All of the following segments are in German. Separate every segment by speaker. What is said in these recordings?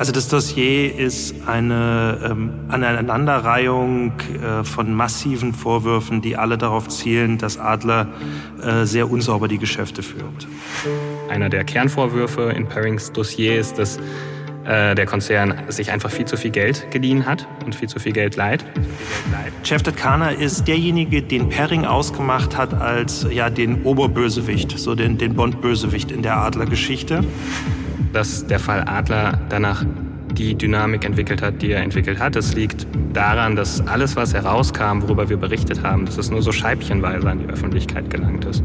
Speaker 1: Also das Dossier ist eine ähm, Aneinanderreihung äh, von massiven Vorwürfen, die alle darauf zielen, dass Adler äh, sehr unsauber die Geschäfte führt.
Speaker 2: Einer der Kernvorwürfe in Perrings Dossier ist, dass äh, der Konzern sich einfach viel zu viel Geld geliehen hat und viel zu viel Geld leiht.
Speaker 1: Chef Kana ist derjenige, den Perring ausgemacht hat als ja, den Oberbösewicht, so den, den Bond-Bösewicht in der Adler-Geschichte
Speaker 2: dass der Fall Adler danach die Dynamik entwickelt hat, die er entwickelt hat. Es liegt daran, dass alles, was herauskam, worüber wir berichtet haben, dass es nur so scheibchenweise an die Öffentlichkeit gelangt ist.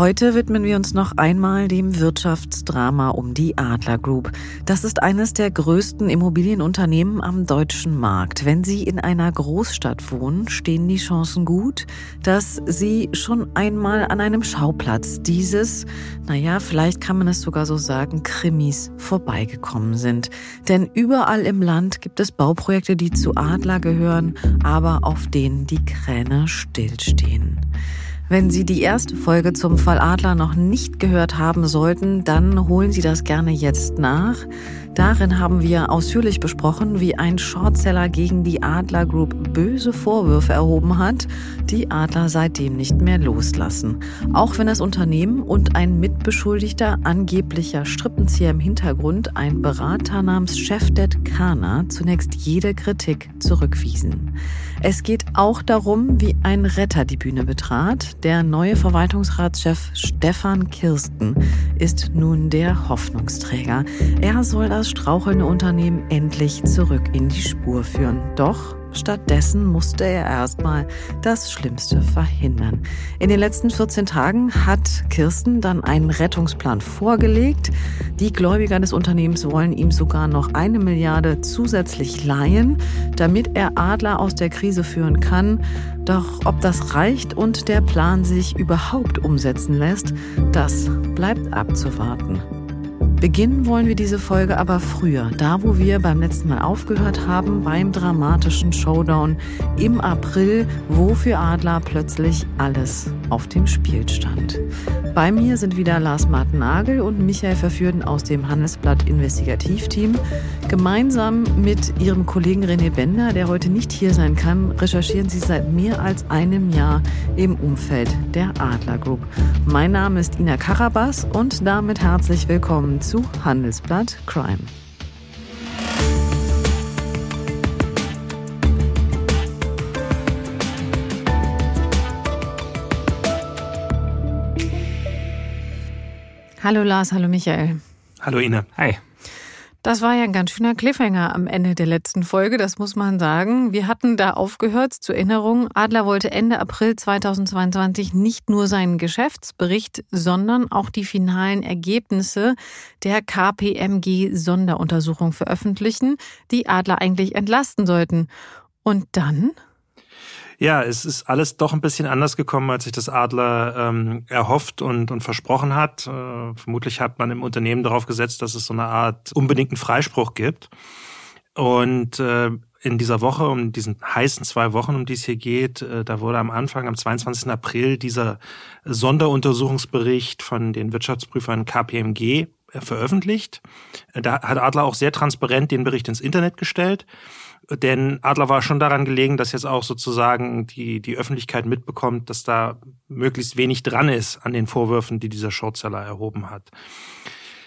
Speaker 3: Heute widmen wir uns noch einmal dem Wirtschaftsdrama um die Adler Group. Das ist eines der größten Immobilienunternehmen am deutschen Markt. Wenn Sie in einer Großstadt wohnen, stehen die Chancen gut, dass Sie schon einmal an einem Schauplatz dieses, naja, vielleicht kann man es sogar so sagen, Krimis vorbeigekommen sind. Denn überall im Land gibt es Bauprojekte, die zu Adler gehören, aber auf denen die Kräne stillstehen. Wenn Sie die erste Folge zum Fall Adler noch nicht gehört haben sollten, dann holen Sie das gerne jetzt nach. Darin haben wir ausführlich besprochen, wie ein Shortseller gegen die Adler Group böse Vorwürfe erhoben hat, die Adler seitdem nicht mehr loslassen. Auch wenn das Unternehmen und ein Mitbeschuldigter angeblicher Strippenzieher im Hintergrund, ein Berater namens Chefdet Kana, zunächst jede Kritik zurückwiesen. Es geht auch darum, wie ein Retter die Bühne betrat. Der neue Verwaltungsratschef Stefan Kirsten ist nun der Hoffnungsträger. Er soll das strauchelnde Unternehmen endlich zurück in die Spur führen. Doch Stattdessen musste er erstmal das Schlimmste verhindern. In den letzten 14 Tagen hat Kirsten dann einen Rettungsplan vorgelegt. Die Gläubiger des Unternehmens wollen ihm sogar noch eine Milliarde zusätzlich leihen, damit er Adler aus der Krise führen kann. Doch ob das reicht und der Plan sich überhaupt umsetzen lässt, das bleibt abzuwarten. Beginnen wollen wir diese Folge aber früher, da wo wir beim letzten Mal aufgehört haben, beim dramatischen Showdown im April, wo für Adler plötzlich alles auf dem Spiel stand. Bei mir sind wieder Lars Martin Nagel und Michael Verführten aus dem Handelsblatt Investigativteam. Gemeinsam mit ihrem Kollegen René Bender, der heute nicht hier sein kann, recherchieren sie seit mehr als einem Jahr im Umfeld der Adler Group. Mein Name ist Ina Karabas und damit herzlich willkommen zu Handelsblatt Crime. Hallo Lars, hallo Michael.
Speaker 1: Hallo Ina.
Speaker 2: Hi.
Speaker 3: Das war ja ein ganz schöner Cliffhanger am Ende der letzten Folge, das muss man sagen. Wir hatten da aufgehört, zur Erinnerung, Adler wollte Ende April 2022 nicht nur seinen Geschäftsbericht, sondern auch die finalen Ergebnisse der KPMG-Sonderuntersuchung veröffentlichen, die Adler eigentlich entlasten sollten. Und dann
Speaker 1: ja, es ist alles doch ein bisschen anders gekommen, als sich das Adler ähm, erhofft und, und versprochen hat. Äh, vermutlich hat man im Unternehmen darauf gesetzt, dass es so eine Art unbedingten Freispruch gibt. Und äh, in dieser Woche, um diesen heißen zwei Wochen, um die es hier geht, äh, da wurde am Anfang, am 22. April, dieser Sonderuntersuchungsbericht von den Wirtschaftsprüfern KPMG äh, veröffentlicht. Da hat Adler auch sehr transparent den Bericht ins Internet gestellt. Denn Adler war schon daran gelegen, dass jetzt auch sozusagen die, die Öffentlichkeit mitbekommt, dass da möglichst wenig dran ist an den Vorwürfen, die dieser Shortseller erhoben hat.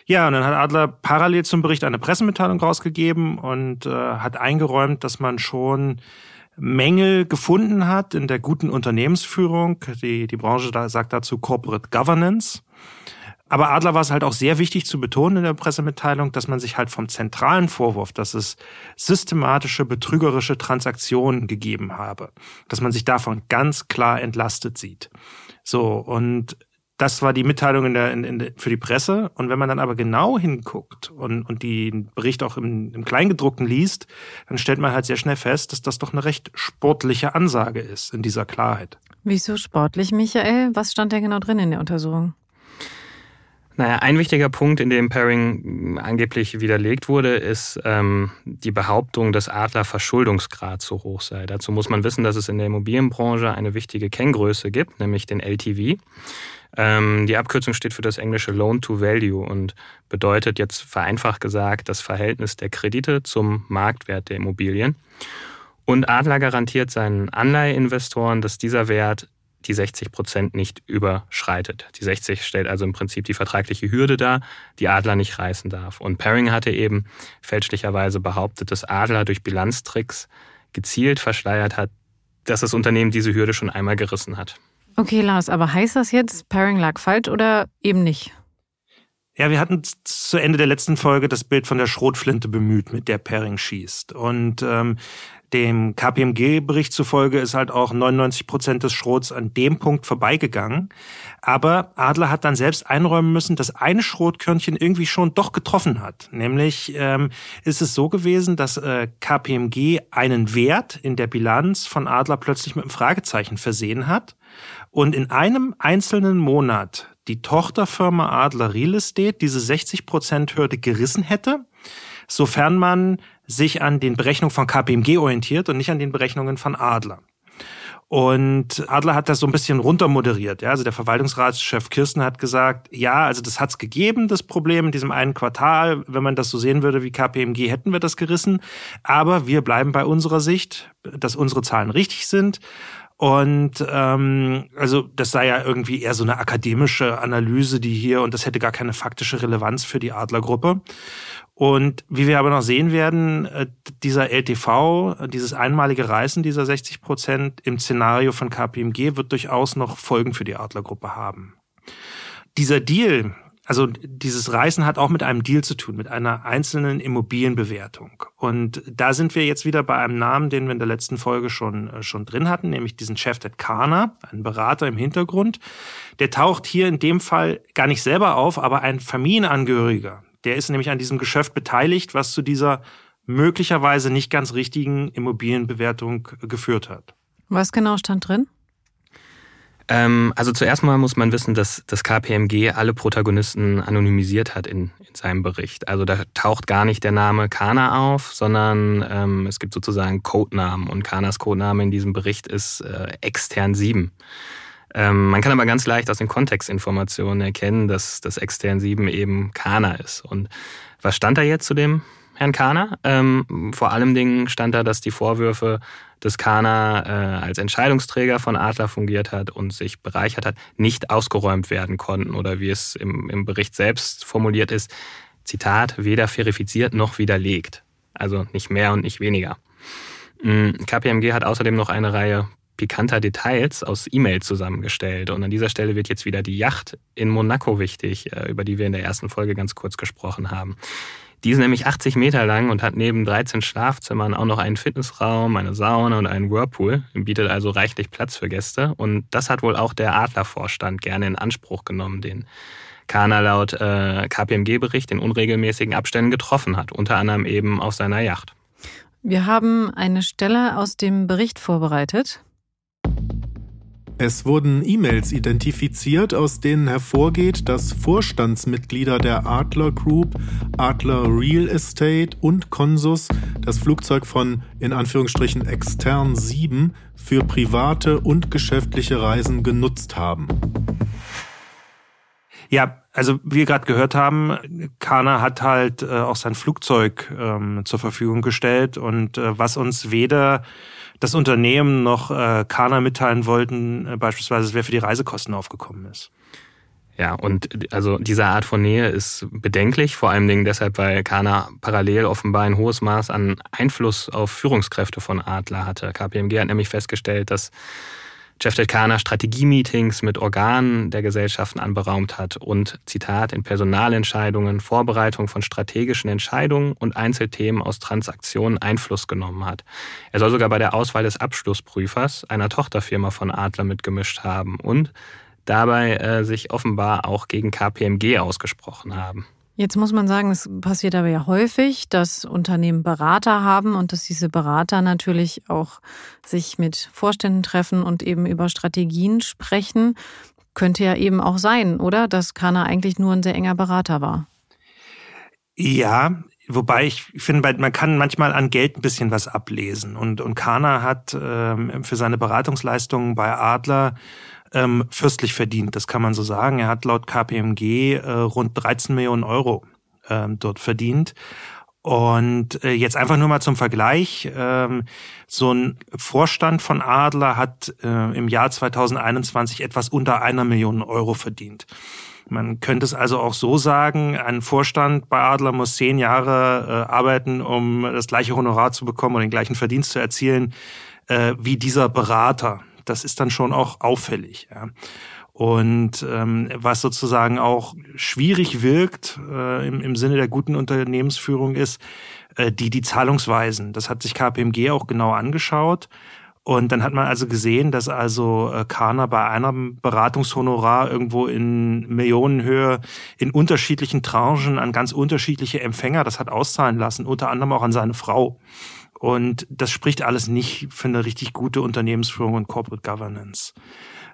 Speaker 1: Ja, und dann hat Adler parallel zum Bericht eine Pressemitteilung rausgegeben und äh, hat eingeräumt, dass man schon Mängel gefunden hat in der guten Unternehmensführung. Die, die Branche da sagt dazu Corporate Governance. Aber Adler war es halt auch sehr wichtig zu betonen in der Pressemitteilung, dass man sich halt vom zentralen Vorwurf, dass es systematische betrügerische Transaktionen gegeben habe, dass man sich davon ganz klar entlastet sieht. So, und das war die Mitteilung in der, in, in, für die Presse. Und wenn man dann aber genau hinguckt und, und den Bericht auch im, im Kleingedruckten liest, dann stellt man halt sehr schnell fest, dass das doch eine recht sportliche Ansage ist in dieser Klarheit.
Speaker 3: Wieso sportlich, Michael? Was stand denn genau drin in der Untersuchung?
Speaker 2: Naja, ein wichtiger Punkt, in dem Pairing angeblich widerlegt wurde, ist ähm, die Behauptung, dass Adler Verschuldungsgrad zu hoch sei. Dazu muss man wissen, dass es in der Immobilienbranche eine wichtige Kenngröße gibt, nämlich den LTV. Ähm, die Abkürzung steht für das englische Loan to Value und bedeutet jetzt vereinfacht gesagt das Verhältnis der Kredite zum Marktwert der Immobilien. Und Adler garantiert seinen Anleiheinvestoren, dass dieser Wert die 60 Prozent nicht überschreitet. Die 60 stellt also im Prinzip die vertragliche Hürde dar, die Adler nicht reißen darf. Und Paring hatte eben fälschlicherweise behauptet, dass Adler durch Bilanztricks gezielt verschleiert hat, dass das Unternehmen diese Hürde schon einmal gerissen hat.
Speaker 3: Okay, Lars, aber heißt das jetzt, Paring lag falsch oder eben nicht?
Speaker 1: Ja, wir hatten zu Ende der letzten Folge das Bild von der Schrotflinte bemüht, mit der Paring schießt. Und ähm, dem KPMG-Bericht zufolge ist halt auch 99 Prozent des Schrots an dem Punkt vorbeigegangen. Aber Adler hat dann selbst einräumen müssen, dass eine Schrotkörnchen irgendwie schon doch getroffen hat. Nämlich ähm, ist es so gewesen, dass äh, KPMG einen Wert in der Bilanz von Adler plötzlich mit einem Fragezeichen versehen hat und in einem einzelnen Monat die Tochterfirma Adler Real Estate diese 60 Prozent Hürde gerissen hätte, sofern man sich an den Berechnungen von KPMG orientiert und nicht an den Berechnungen von Adler. Und Adler hat das so ein bisschen runtermoderiert. Ja? Also der Verwaltungsratschef Kirsten hat gesagt, ja, also das hat's gegeben, das Problem in diesem einen Quartal. Wenn man das so sehen würde wie KPMG, hätten wir das gerissen. Aber wir bleiben bei unserer Sicht, dass unsere Zahlen richtig sind. Und ähm, also das sei ja irgendwie eher so eine akademische Analyse, die hier, und das hätte gar keine faktische Relevanz für die Adlergruppe. Und wie wir aber noch sehen werden, äh, dieser LTV, dieses einmalige Reißen dieser 60 Prozent im Szenario von KPMG wird durchaus noch Folgen für die Adlergruppe haben. Dieser Deal, also dieses Reißen hat auch mit einem Deal zu tun, mit einer einzelnen Immobilienbewertung. Und da sind wir jetzt wieder bei einem Namen, den wir in der letzten Folge schon, äh, schon drin hatten, nämlich diesen Chef Ted Kana, ein Berater im Hintergrund. Der taucht hier in dem Fall gar nicht selber auf, aber ein Familienangehöriger der ist nämlich an diesem Geschäft beteiligt, was zu dieser möglicherweise nicht ganz richtigen Immobilienbewertung geführt hat.
Speaker 3: Was genau stand drin?
Speaker 2: Ähm, also zuerst mal muss man wissen, dass das KPMG alle Protagonisten anonymisiert hat in, in seinem Bericht. Also da taucht gar nicht der Name Kana auf, sondern ähm, es gibt sozusagen Codenamen und Kanas Codename in diesem Bericht ist äh, extern 7. Ähm, man kann aber ganz leicht aus den Kontextinformationen erkennen, dass das extern 7 eben Kana ist. Und was stand da jetzt zu dem Herrn Kana? Ähm, vor allem Dingen stand da, dass die Vorwürfe, dass Kana äh, als Entscheidungsträger von Adler fungiert hat und sich bereichert hat, nicht ausgeräumt werden konnten oder wie es im, im Bericht selbst formuliert ist, Zitat, weder verifiziert noch widerlegt. Also nicht mehr und nicht weniger. Mm, KPMG hat außerdem noch eine Reihe pikanter Details aus E-Mails zusammengestellt. Und an dieser Stelle wird jetzt wieder die Yacht in Monaco wichtig, äh, über die wir in der ersten Folge ganz kurz gesprochen haben. Die ist nämlich 80 Meter lang und hat neben 13 Schlafzimmern auch noch einen Fitnessraum, eine Sauna und einen Whirlpool, bietet also reichlich Platz für Gäste. Und das hat wohl auch der Adlervorstand gerne in Anspruch genommen, den Kana laut äh, KPMG-Bericht in unregelmäßigen Abständen getroffen hat, unter anderem eben auf seiner Yacht.
Speaker 3: Wir haben eine Stelle aus dem Bericht vorbereitet.
Speaker 4: Es wurden E-Mails identifiziert, aus denen hervorgeht, dass Vorstandsmitglieder der Adler Group, Adler Real Estate und Consus das Flugzeug von in Anführungsstrichen extern 7 für private und geschäftliche Reisen genutzt haben.
Speaker 1: Ja, also wie wir gerade gehört haben, Kana hat halt äh, auch sein Flugzeug ähm, zur Verfügung gestellt und äh, was uns weder das Unternehmen noch äh, Kana mitteilen wollten, äh, beispielsweise, wer für die Reisekosten aufgekommen ist.
Speaker 2: Ja, und also diese Art von Nähe ist bedenklich, vor allen Dingen deshalb, weil Kana parallel offenbar ein hohes Maß an Einfluss auf Führungskräfte von Adler hatte. KPMG hat nämlich festgestellt, dass Jeff Delkana Strategie-Meetings mit Organen der Gesellschaften anberaumt hat und, Zitat, in Personalentscheidungen, Vorbereitung von strategischen Entscheidungen und Einzelthemen aus Transaktionen Einfluss genommen hat. Er soll sogar bei der Auswahl des Abschlussprüfers einer Tochterfirma von Adler mitgemischt haben und dabei äh, sich offenbar auch gegen KPMG ausgesprochen haben.
Speaker 3: Jetzt muss man sagen, es passiert aber ja häufig, dass Unternehmen Berater haben und dass diese Berater natürlich auch sich mit Vorständen treffen und eben über Strategien sprechen. Könnte ja eben auch sein, oder? Dass Kana eigentlich nur ein sehr enger Berater war.
Speaker 1: Ja, wobei ich finde, man kann manchmal an Geld ein bisschen was ablesen. Und, und Kana hat ähm, für seine Beratungsleistungen bei Adler ähm, fürstlich verdient, das kann man so sagen. Er hat laut KPMG äh, rund 13 Millionen Euro äh, dort verdient. Und äh, jetzt einfach nur mal zum Vergleich. Ähm, so ein Vorstand von Adler hat äh, im Jahr 2021 etwas unter einer Million Euro verdient. Man könnte es also auch so sagen, ein Vorstand bei Adler muss zehn Jahre äh, arbeiten, um das gleiche Honorar zu bekommen oder den gleichen Verdienst zu erzielen äh, wie dieser Berater. Das ist dann schon auch auffällig. Ja. Und ähm, was sozusagen auch schwierig wirkt äh, im, im Sinne der guten Unternehmensführung ist, äh, die, die Zahlungsweisen. Das hat sich KPMG auch genau angeschaut. Und dann hat man also gesehen, dass also äh, Kana bei einem Beratungshonorar irgendwo in Millionenhöhe in unterschiedlichen Tranchen an ganz unterschiedliche Empfänger das hat auszahlen lassen, unter anderem auch an seine Frau. Und das spricht alles nicht für eine richtig gute Unternehmensführung und Corporate Governance.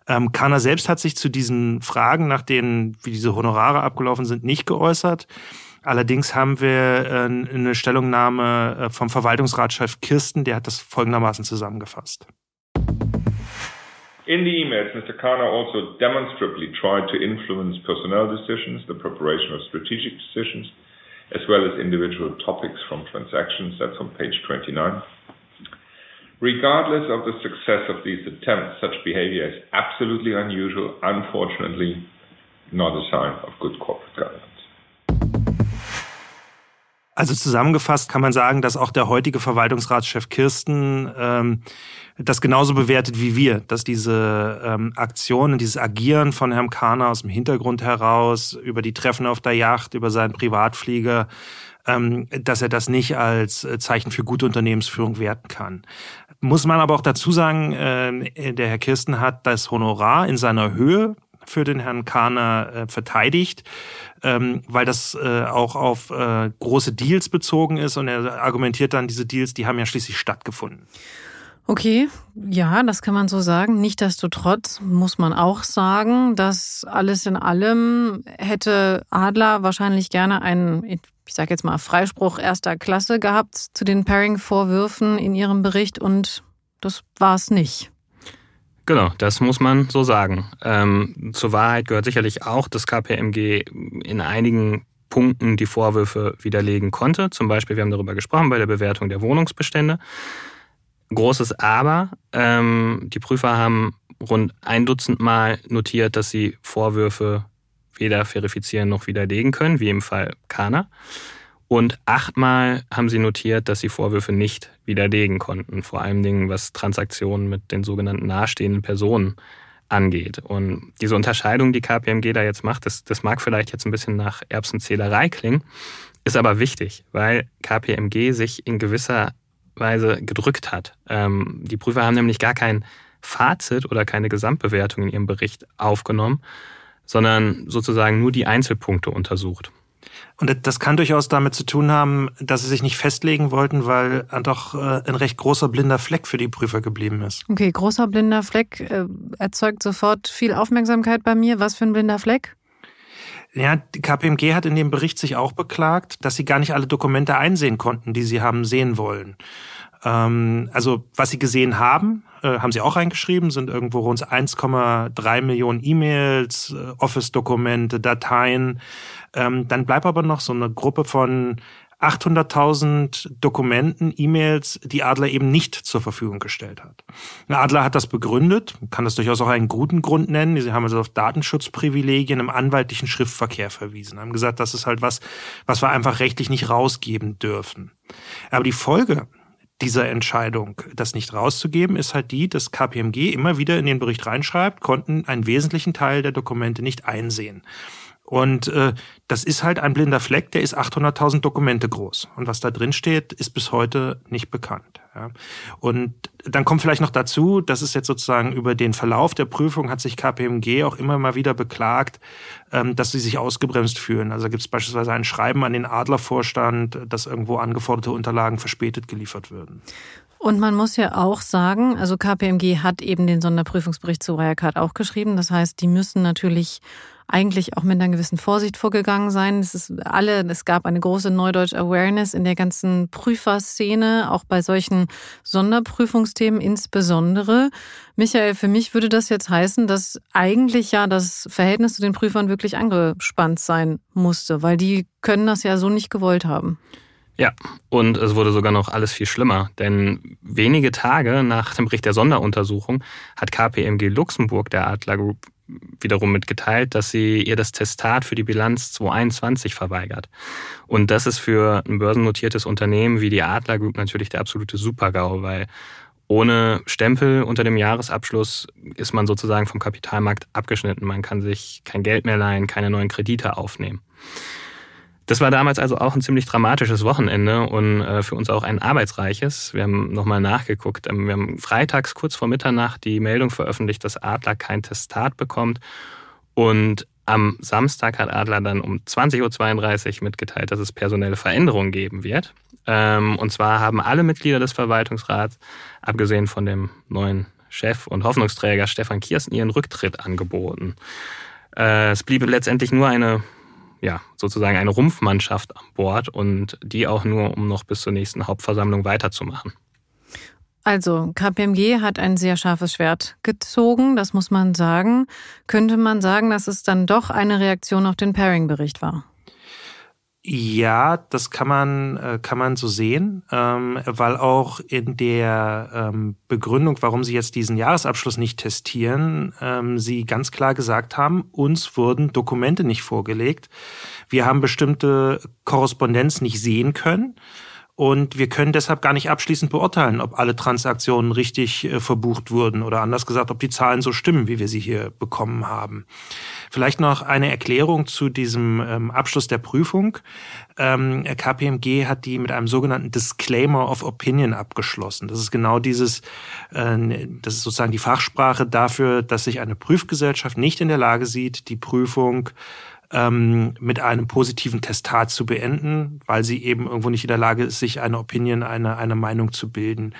Speaker 1: Ähm, Kana selbst hat sich zu diesen Fragen, nach denen, wie diese Honorare abgelaufen sind, nicht geäußert. Allerdings haben wir äh, eine Stellungnahme äh, vom Verwaltungsratschef Kirsten, der hat das folgendermaßen zusammengefasst.
Speaker 5: In the emails, Mr. Kana also demonstrably tried to influence personnel decisions, the preparation of strategic decisions, as well as individual topics from transactions. That's on page 29. Regardless of the success of these attempts, such behavior is absolutely unusual, unfortunately, not a sign of good corporate governance.
Speaker 1: Also zusammengefasst kann man sagen, dass auch der heutige Verwaltungsratschef Kirsten ähm, das genauso bewertet wie wir, dass diese ähm, Aktionen, dieses Agieren von Herrn Kahner aus dem Hintergrund heraus, über die Treffen auf der Yacht, über seinen Privatflieger, ähm, dass er das nicht als Zeichen für gute Unternehmensführung werten kann. Muss man aber auch dazu sagen, äh, der Herr Kirsten hat das Honorar in seiner Höhe für den Herrn Kahner äh, verteidigt, ähm, weil das äh, auch auf äh, große Deals bezogen ist und er argumentiert dann, diese Deals, die haben ja schließlich stattgefunden.
Speaker 3: Okay, ja, das kann man so sagen. Nichtsdestotrotz muss man auch sagen, dass alles in allem hätte Adler wahrscheinlich gerne einen, ich sage jetzt mal, Freispruch erster Klasse gehabt zu den Pairing-Vorwürfen in ihrem Bericht und das war es nicht.
Speaker 2: Genau, das muss man so sagen. Ähm, zur Wahrheit gehört sicherlich auch, dass KPMG in einigen Punkten die Vorwürfe widerlegen konnte. Zum Beispiel, wir haben darüber gesprochen bei der Bewertung der Wohnungsbestände. Großes Aber, ähm, die Prüfer haben rund ein Dutzend Mal notiert, dass sie Vorwürfe weder verifizieren noch widerlegen können, wie im Fall Kana. Und achtmal haben sie notiert, dass sie Vorwürfe nicht widerlegen konnten, vor allen Dingen was Transaktionen mit den sogenannten nahestehenden Personen angeht. Und diese Unterscheidung, die KPMG da jetzt macht, das, das mag vielleicht jetzt ein bisschen nach Erbsenzählerei klingen, ist aber wichtig, weil KPMG sich in gewisser Weise gedrückt hat. Ähm, die Prüfer haben nämlich gar kein Fazit oder keine Gesamtbewertung in ihrem Bericht aufgenommen, sondern sozusagen nur die Einzelpunkte untersucht.
Speaker 1: Und das kann durchaus damit zu tun haben, dass sie sich nicht festlegen wollten, weil doch äh, ein recht großer blinder Fleck für die Prüfer geblieben ist.
Speaker 3: Okay, großer blinder Fleck äh, erzeugt sofort viel Aufmerksamkeit bei mir. Was für ein blinder Fleck?
Speaker 1: Ja, die KPMG hat in dem Bericht sich auch beklagt, dass sie gar nicht alle Dokumente einsehen konnten, die sie haben sehen wollen. Ähm, also was sie gesehen haben, äh, haben sie auch reingeschrieben, sind irgendwo rund 1,3 Millionen E-Mails, äh, Office-Dokumente, Dateien. Ähm, dann bleibt aber noch so eine Gruppe von 800.000 Dokumenten, E-Mails, die Adler eben nicht zur Verfügung gestellt hat. Adler hat das begründet, kann das durchaus auch einen guten Grund nennen. Sie haben also auf Datenschutzprivilegien im anwaltlichen Schriftverkehr verwiesen, haben gesagt, das ist halt was, was wir einfach rechtlich nicht rausgeben dürfen. Aber die Folge dieser Entscheidung, das nicht rauszugeben, ist halt die, dass KPMG immer wieder in den Bericht reinschreibt, konnten einen wesentlichen Teil der Dokumente nicht einsehen. Und äh, das ist halt ein blinder Fleck, der ist 800.000 Dokumente groß. Und was da drin steht, ist bis heute nicht bekannt. Und dann kommt vielleicht noch dazu, dass es jetzt sozusagen über den Verlauf der Prüfung hat sich KPMG auch immer mal wieder beklagt, ähm, dass sie sich ausgebremst fühlen. Also gibt es beispielsweise ein Schreiben an den Adlervorstand, dass irgendwo angeforderte Unterlagen verspätet geliefert würden.
Speaker 6: Und man muss ja auch sagen, also KPMG hat eben den Sonderprüfungsbericht zu Wirecard auch geschrieben. Das heißt, die müssen natürlich eigentlich auch mit einer gewissen Vorsicht vorgegangen sein. Es ist alle, es gab eine große Neudeutsch Awareness in der ganzen Prüferszene, auch bei solchen Sonderprüfungsthemen insbesondere. Michael, für mich würde das jetzt heißen, dass eigentlich ja das Verhältnis zu den Prüfern wirklich angespannt sein musste, weil die können das ja so nicht gewollt haben.
Speaker 2: Ja, und es wurde sogar noch alles viel schlimmer, denn wenige Tage nach dem Bericht der Sonderuntersuchung hat KPMG Luxemburg der Adler Group wiederum mitgeteilt, dass sie ihr das Testat für die Bilanz 2021 verweigert. Und das ist für ein börsennotiertes Unternehmen wie die Adler Group natürlich der absolute Supergau, weil ohne Stempel unter dem Jahresabschluss ist man sozusagen vom Kapitalmarkt abgeschnitten. Man kann sich kein Geld mehr leihen, keine neuen Kredite aufnehmen. Das war damals also auch ein ziemlich dramatisches Wochenende und äh, für uns auch ein arbeitsreiches. Wir haben nochmal nachgeguckt. Ähm, wir haben freitags kurz vor Mitternacht die Meldung veröffentlicht, dass Adler kein Testat bekommt. Und am Samstag hat Adler dann um 20.32 Uhr mitgeteilt, dass es personelle Veränderungen geben wird. Ähm, und zwar haben alle Mitglieder des Verwaltungsrats, abgesehen von dem neuen Chef und Hoffnungsträger Stefan Kirsten, ihren Rücktritt angeboten. Äh, es blieb letztendlich nur eine ja, sozusagen eine Rumpfmannschaft an Bord und die auch nur, um noch bis zur nächsten Hauptversammlung weiterzumachen.
Speaker 6: Also, KPMG hat ein sehr scharfes Schwert gezogen, das muss man sagen. Könnte man sagen, dass es dann doch eine Reaktion auf den Pairing-Bericht war?
Speaker 1: Ja, das kann man, äh, kann man so sehen, ähm, weil auch in der ähm, Begründung, warum sie jetzt diesen Jahresabschluss nicht testieren, ähm, sie ganz klar gesagt haben, uns wurden Dokumente nicht vorgelegt. Wir haben bestimmte Korrespondenz nicht sehen können. Und wir können deshalb gar nicht abschließend beurteilen, ob alle Transaktionen richtig äh, verbucht wurden oder anders gesagt, ob die Zahlen so stimmen, wie wir sie hier bekommen haben. Vielleicht noch eine Erklärung zu diesem ähm, Abschluss der Prüfung. Ähm, KPMG hat die mit einem sogenannten Disclaimer of Opinion abgeschlossen. Das ist genau dieses, äh, das ist sozusagen die Fachsprache dafür, dass sich eine Prüfgesellschaft nicht in der Lage sieht, die Prüfung ähm, mit einem positiven Testat zu beenden, weil sie eben irgendwo nicht in der Lage ist, sich eine Opinion, eine, eine Meinung zu bilden.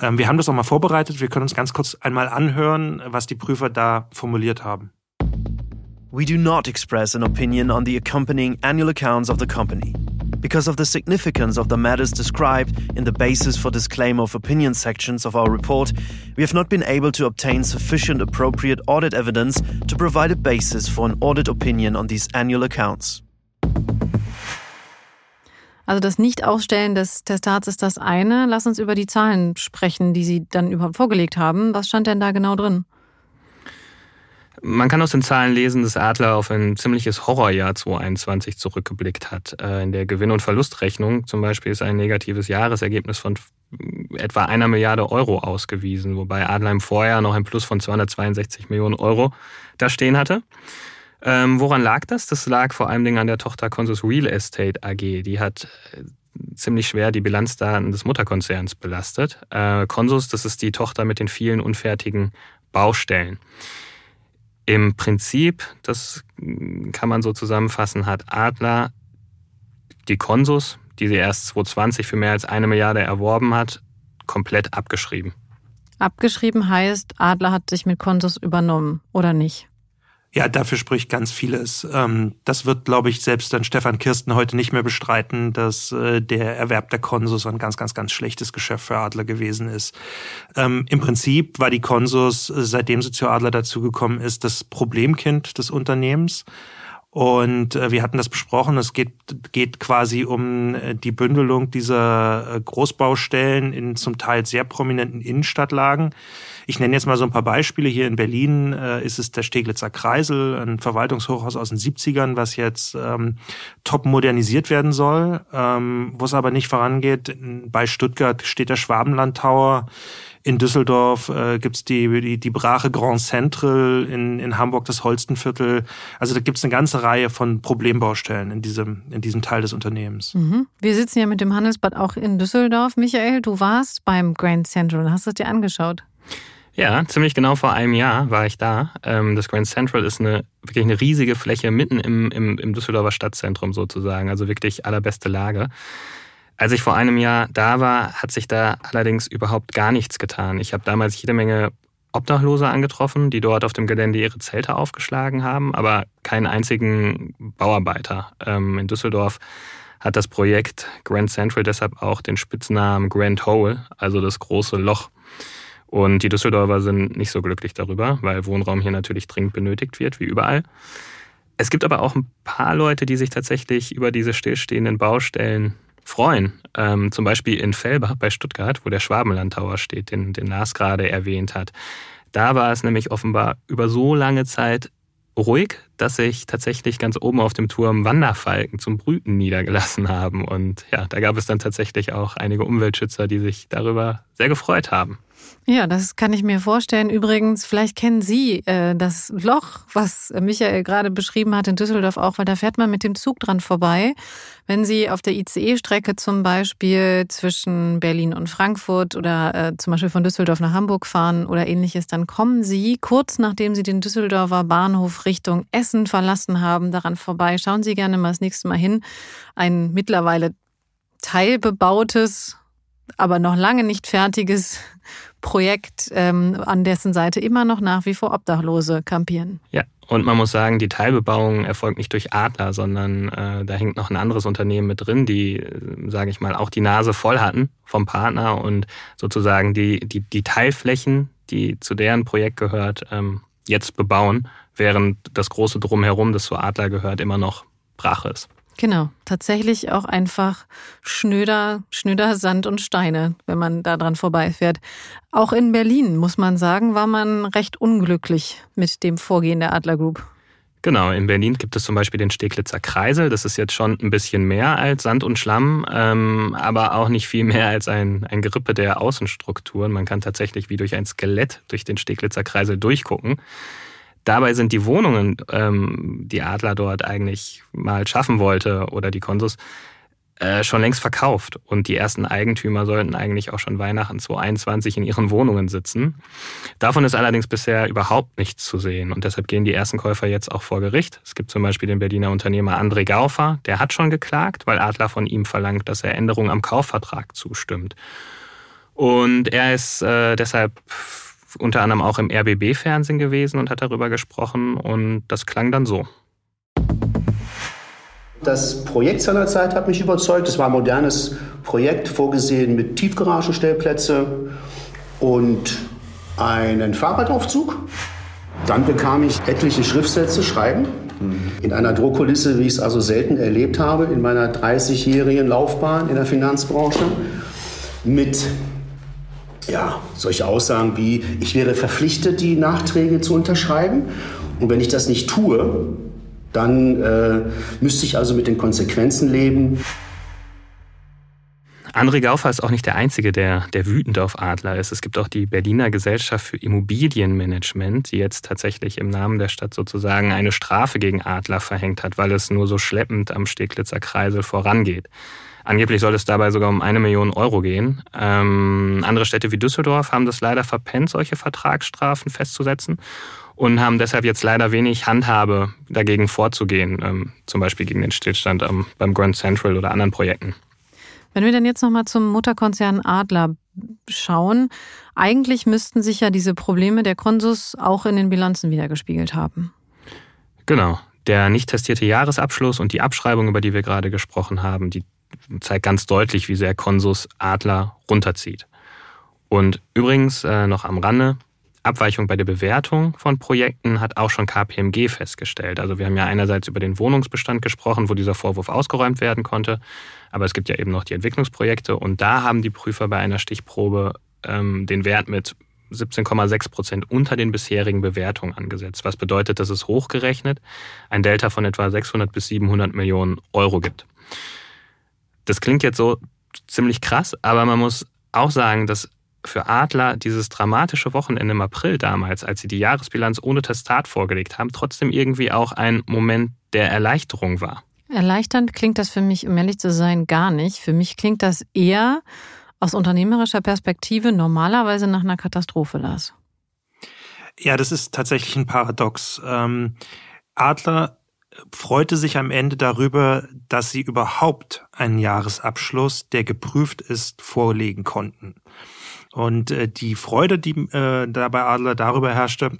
Speaker 1: Ähm, wir haben das auch mal vorbereitet. Wir können uns ganz kurz einmal anhören, was die Prüfer da formuliert haben.
Speaker 7: We do not express an opinion on the accompanying annual accounts of the company. Because of the significance of the matters described in the basis for disclaimer of opinion sections of our report, we have not been able to obtain sufficient appropriate audit evidence to provide a basis for an audit opinion on these annual accounts.
Speaker 6: Also das Nicht-Ausstellen des Testats ist das eine. Lass uns über die Zahlen sprechen, die Sie dann überhaupt vorgelegt haben. Was stand denn da genau drin?
Speaker 2: Man kann aus den Zahlen lesen, dass Adler auf ein ziemliches Horrorjahr 2021 zurückgeblickt hat. Äh, in der Gewinn- und Verlustrechnung zum Beispiel ist ein negatives Jahresergebnis von etwa einer Milliarde Euro ausgewiesen, wobei Adler im Vorjahr noch ein Plus von 262 Millionen Euro da stehen hatte. Ähm, woran lag das? Das lag vor allem an der Tochter Consus Real Estate AG. Die hat äh, ziemlich schwer die Bilanzdaten des Mutterkonzerns belastet. Äh, Consus, das ist die Tochter mit den vielen unfertigen Baustellen. Im Prinzip, das kann man so zusammenfassen, hat Adler die Konsus, die sie erst 2020 für mehr als eine Milliarde erworben hat, komplett abgeschrieben.
Speaker 6: Abgeschrieben heißt, Adler hat sich mit Konsus übernommen, oder nicht?
Speaker 1: Ja, dafür spricht ganz vieles. Ähm, das wird, glaube ich, selbst dann Stefan Kirsten heute nicht mehr bestreiten, dass äh, der Erwerb der Konsus ein ganz, ganz, ganz schlechtes Geschäft für Adler gewesen ist. Ähm, Im Prinzip war die Konsus, äh, seitdem sie zu Adler dazugekommen ist, das Problemkind des Unternehmens. Und äh, wir hatten das besprochen. Es geht, geht quasi um die Bündelung dieser Großbaustellen in zum Teil sehr prominenten Innenstadtlagen. Ich nenne jetzt mal so ein paar Beispiele. Hier in Berlin äh, ist es der Steglitzer Kreisel, ein Verwaltungshochhaus aus den 70ern, was jetzt ähm, top modernisiert werden soll, ähm, wo es aber nicht vorangeht. Bei Stuttgart steht der Schwabenland Tower. In Düsseldorf äh, gibt's die, die, die Brache Grand Central, in, in Hamburg das Holstenviertel. Also da gibt's eine ganze Reihe von Problembaustellen in diesem, in diesem Teil des Unternehmens.
Speaker 6: Mhm. Wir sitzen ja mit dem Handelsbad auch in Düsseldorf. Michael, du warst beim Grand Central, hast du es dir angeschaut?
Speaker 2: Ja, ziemlich genau vor einem Jahr war ich da. Ähm, das Grand Central ist eine wirklich eine riesige Fläche mitten im, im, im Düsseldorfer Stadtzentrum sozusagen, also wirklich allerbeste Lage. Als ich vor einem Jahr da war, hat sich da allerdings überhaupt gar nichts getan. Ich habe damals jede Menge Obdachlose angetroffen, die dort auf dem Gelände ihre Zelte aufgeschlagen haben, aber keinen einzigen Bauarbeiter. Ähm, in Düsseldorf hat das Projekt Grand Central deshalb auch den Spitznamen Grand Hole, also das große Loch. Und die Düsseldorfer sind nicht so glücklich darüber, weil Wohnraum hier natürlich dringend benötigt wird, wie überall. Es gibt aber auch ein paar Leute, die sich tatsächlich über diese stillstehenden Baustellen freuen. Ähm, zum Beispiel in Fellbach bei Stuttgart, wo der Schwabenlandtower steht, den, den Lars gerade erwähnt hat. Da war es nämlich offenbar über so lange Zeit ruhig, dass sich tatsächlich ganz oben auf dem Turm Wanderfalken zum Brüten niedergelassen haben. Und ja, da gab es dann tatsächlich auch einige Umweltschützer, die sich darüber sehr gefreut haben.
Speaker 6: Ja, das kann ich mir vorstellen. Übrigens, vielleicht kennen Sie äh, das Loch, was Michael gerade beschrieben hat in Düsseldorf auch, weil da fährt man mit dem Zug dran vorbei. Wenn Sie auf der ICE-Strecke zum Beispiel zwischen Berlin und Frankfurt oder äh, zum Beispiel von Düsseldorf nach Hamburg fahren oder ähnliches, dann kommen Sie kurz nachdem Sie den Düsseldorfer Bahnhof Richtung Essen verlassen haben, daran vorbei. Schauen Sie gerne mal das nächste Mal hin. Ein mittlerweile teilbebautes aber noch lange nicht fertiges Projekt, ähm, an dessen Seite immer noch nach wie vor Obdachlose kampieren.
Speaker 2: Ja, und man muss sagen, die Teilbebauung erfolgt nicht durch Adler, sondern äh, da hängt noch ein anderes Unternehmen mit drin, die, äh, sage ich mal, auch die Nase voll hatten vom Partner und sozusagen die, die, die Teilflächen, die zu deren Projekt gehört, ähm, jetzt bebauen, während das große Drumherum, das zu Adler gehört, immer noch brach ist.
Speaker 6: Genau, tatsächlich auch einfach schnöder, schnöder Sand und Steine, wenn man da dran vorbeifährt. Auch in Berlin, muss man sagen, war man recht unglücklich mit dem Vorgehen der Adler Group.
Speaker 2: Genau, in Berlin gibt es zum Beispiel den Steglitzer Kreisel. Das ist jetzt schon ein bisschen mehr als Sand und Schlamm, ähm, aber auch nicht viel mehr als ein, ein Gerippe der Außenstrukturen. Man kann tatsächlich wie durch ein Skelett durch den Steglitzer Kreisel durchgucken. Dabei sind die Wohnungen, ähm, die Adler dort eigentlich mal schaffen wollte oder die Konsus, äh, schon längst verkauft. Und die ersten Eigentümer sollten eigentlich auch schon Weihnachten 2021 in ihren Wohnungen sitzen. Davon ist allerdings bisher überhaupt nichts zu sehen. Und deshalb gehen die ersten Käufer jetzt auch vor Gericht. Es gibt zum Beispiel den Berliner Unternehmer André Gaufer, der hat schon geklagt, weil Adler von ihm verlangt, dass er Änderungen am Kaufvertrag zustimmt. Und er ist äh, deshalb unter anderem auch im RBB-Fernsehen gewesen und hat darüber gesprochen und das klang dann so.
Speaker 8: Das Projekt seinerzeit hat mich überzeugt. Es war ein modernes Projekt, vorgesehen mit Tiefgaragenstellplätze und einen Fahrradaufzug. Dann bekam ich etliche Schriftsätze schreiben. In einer Druckkulisse, wie ich es also selten erlebt habe in meiner 30-jährigen Laufbahn in der Finanzbranche. Mit ja, solche Aussagen wie, ich wäre verpflichtet, die Nachträge zu unterschreiben. Und wenn ich das nicht tue, dann äh, müsste ich also mit den Konsequenzen leben.
Speaker 2: André Gaufer ist auch nicht der Einzige, der, der wütend auf Adler ist. Es gibt auch die Berliner Gesellschaft für Immobilienmanagement, die jetzt tatsächlich im Namen der Stadt sozusagen eine Strafe gegen Adler verhängt hat, weil es nur so schleppend am Steglitzer Kreisel vorangeht. Angeblich soll es dabei sogar um eine Million Euro gehen. Ähm, andere Städte wie Düsseldorf haben das leider verpennt, solche Vertragsstrafen festzusetzen und haben deshalb jetzt leider wenig Handhabe dagegen vorzugehen, ähm, zum Beispiel gegen den Stillstand ähm, beim Grand Central oder anderen Projekten.
Speaker 6: Wenn wir dann jetzt nochmal zum Mutterkonzern Adler schauen, eigentlich müssten sich ja diese Probleme der Konsus auch in den Bilanzen wiedergespiegelt haben.
Speaker 2: Genau. Der nicht testierte Jahresabschluss und die Abschreibung, über die wir gerade gesprochen haben, die zeigt ganz deutlich, wie sehr Konsus Adler runterzieht. Und übrigens äh, noch am Rande, Abweichung bei der Bewertung von Projekten hat auch schon KPMG festgestellt. Also wir haben ja einerseits über den Wohnungsbestand gesprochen, wo dieser Vorwurf ausgeräumt werden konnte, aber es gibt ja eben noch die Entwicklungsprojekte und da haben die Prüfer bei einer Stichprobe ähm, den Wert mit 17,6 Prozent unter den bisherigen Bewertungen angesetzt, was bedeutet, dass es hochgerechnet ein Delta von etwa 600 bis 700 Millionen Euro gibt. Das klingt jetzt so ziemlich krass, aber man muss auch sagen, dass für Adler dieses dramatische Wochenende im April damals, als sie die Jahresbilanz ohne Testat vorgelegt haben, trotzdem irgendwie auch ein Moment der Erleichterung war.
Speaker 6: Erleichternd klingt das für mich, um ehrlich zu sein, gar nicht. Für mich klingt das eher aus unternehmerischer Perspektive normalerweise nach einer Katastrophe, Lars.
Speaker 1: Ja, das ist tatsächlich ein Paradox. Ähm, Adler freute sich am Ende darüber, dass sie überhaupt einen Jahresabschluss, der geprüft ist, vorlegen konnten. Und äh, die Freude, die äh, da bei Adler darüber herrschte,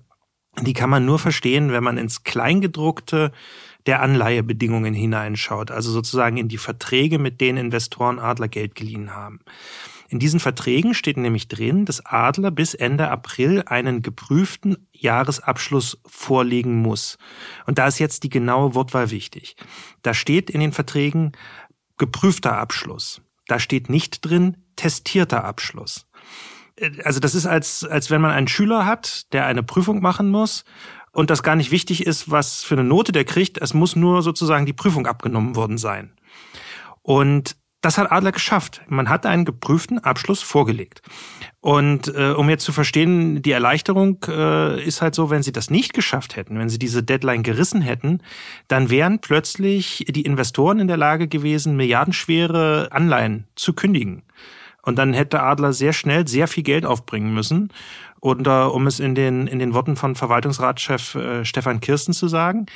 Speaker 1: die kann man nur verstehen, wenn man ins Kleingedruckte der Anleihebedingungen hineinschaut, also sozusagen in die Verträge, mit denen Investoren Adler Geld geliehen haben. In diesen Verträgen steht nämlich drin, dass Adler bis Ende April einen geprüften Jahresabschluss vorlegen muss. Und da ist jetzt die genaue Wortwahl wichtig. Da steht in den Verträgen geprüfter Abschluss. Da steht nicht drin testierter Abschluss. Also das ist als, als wenn man einen Schüler hat, der eine Prüfung machen muss und das gar nicht wichtig ist, was für eine Note der kriegt. Es muss nur sozusagen die Prüfung abgenommen worden sein. Und das hat Adler geschafft. Man hat einen geprüften Abschluss vorgelegt. Und äh, um jetzt zu verstehen, die Erleichterung äh, ist halt so, wenn sie das nicht geschafft hätten, wenn sie diese Deadline gerissen hätten, dann wären plötzlich die Investoren in der Lage gewesen, milliardenschwere Anleihen zu kündigen. Und dann hätte Adler sehr schnell sehr viel Geld aufbringen müssen. Und uh, um es in den, in den Worten von Verwaltungsratschef äh, Stefan Kirsten zu sagen,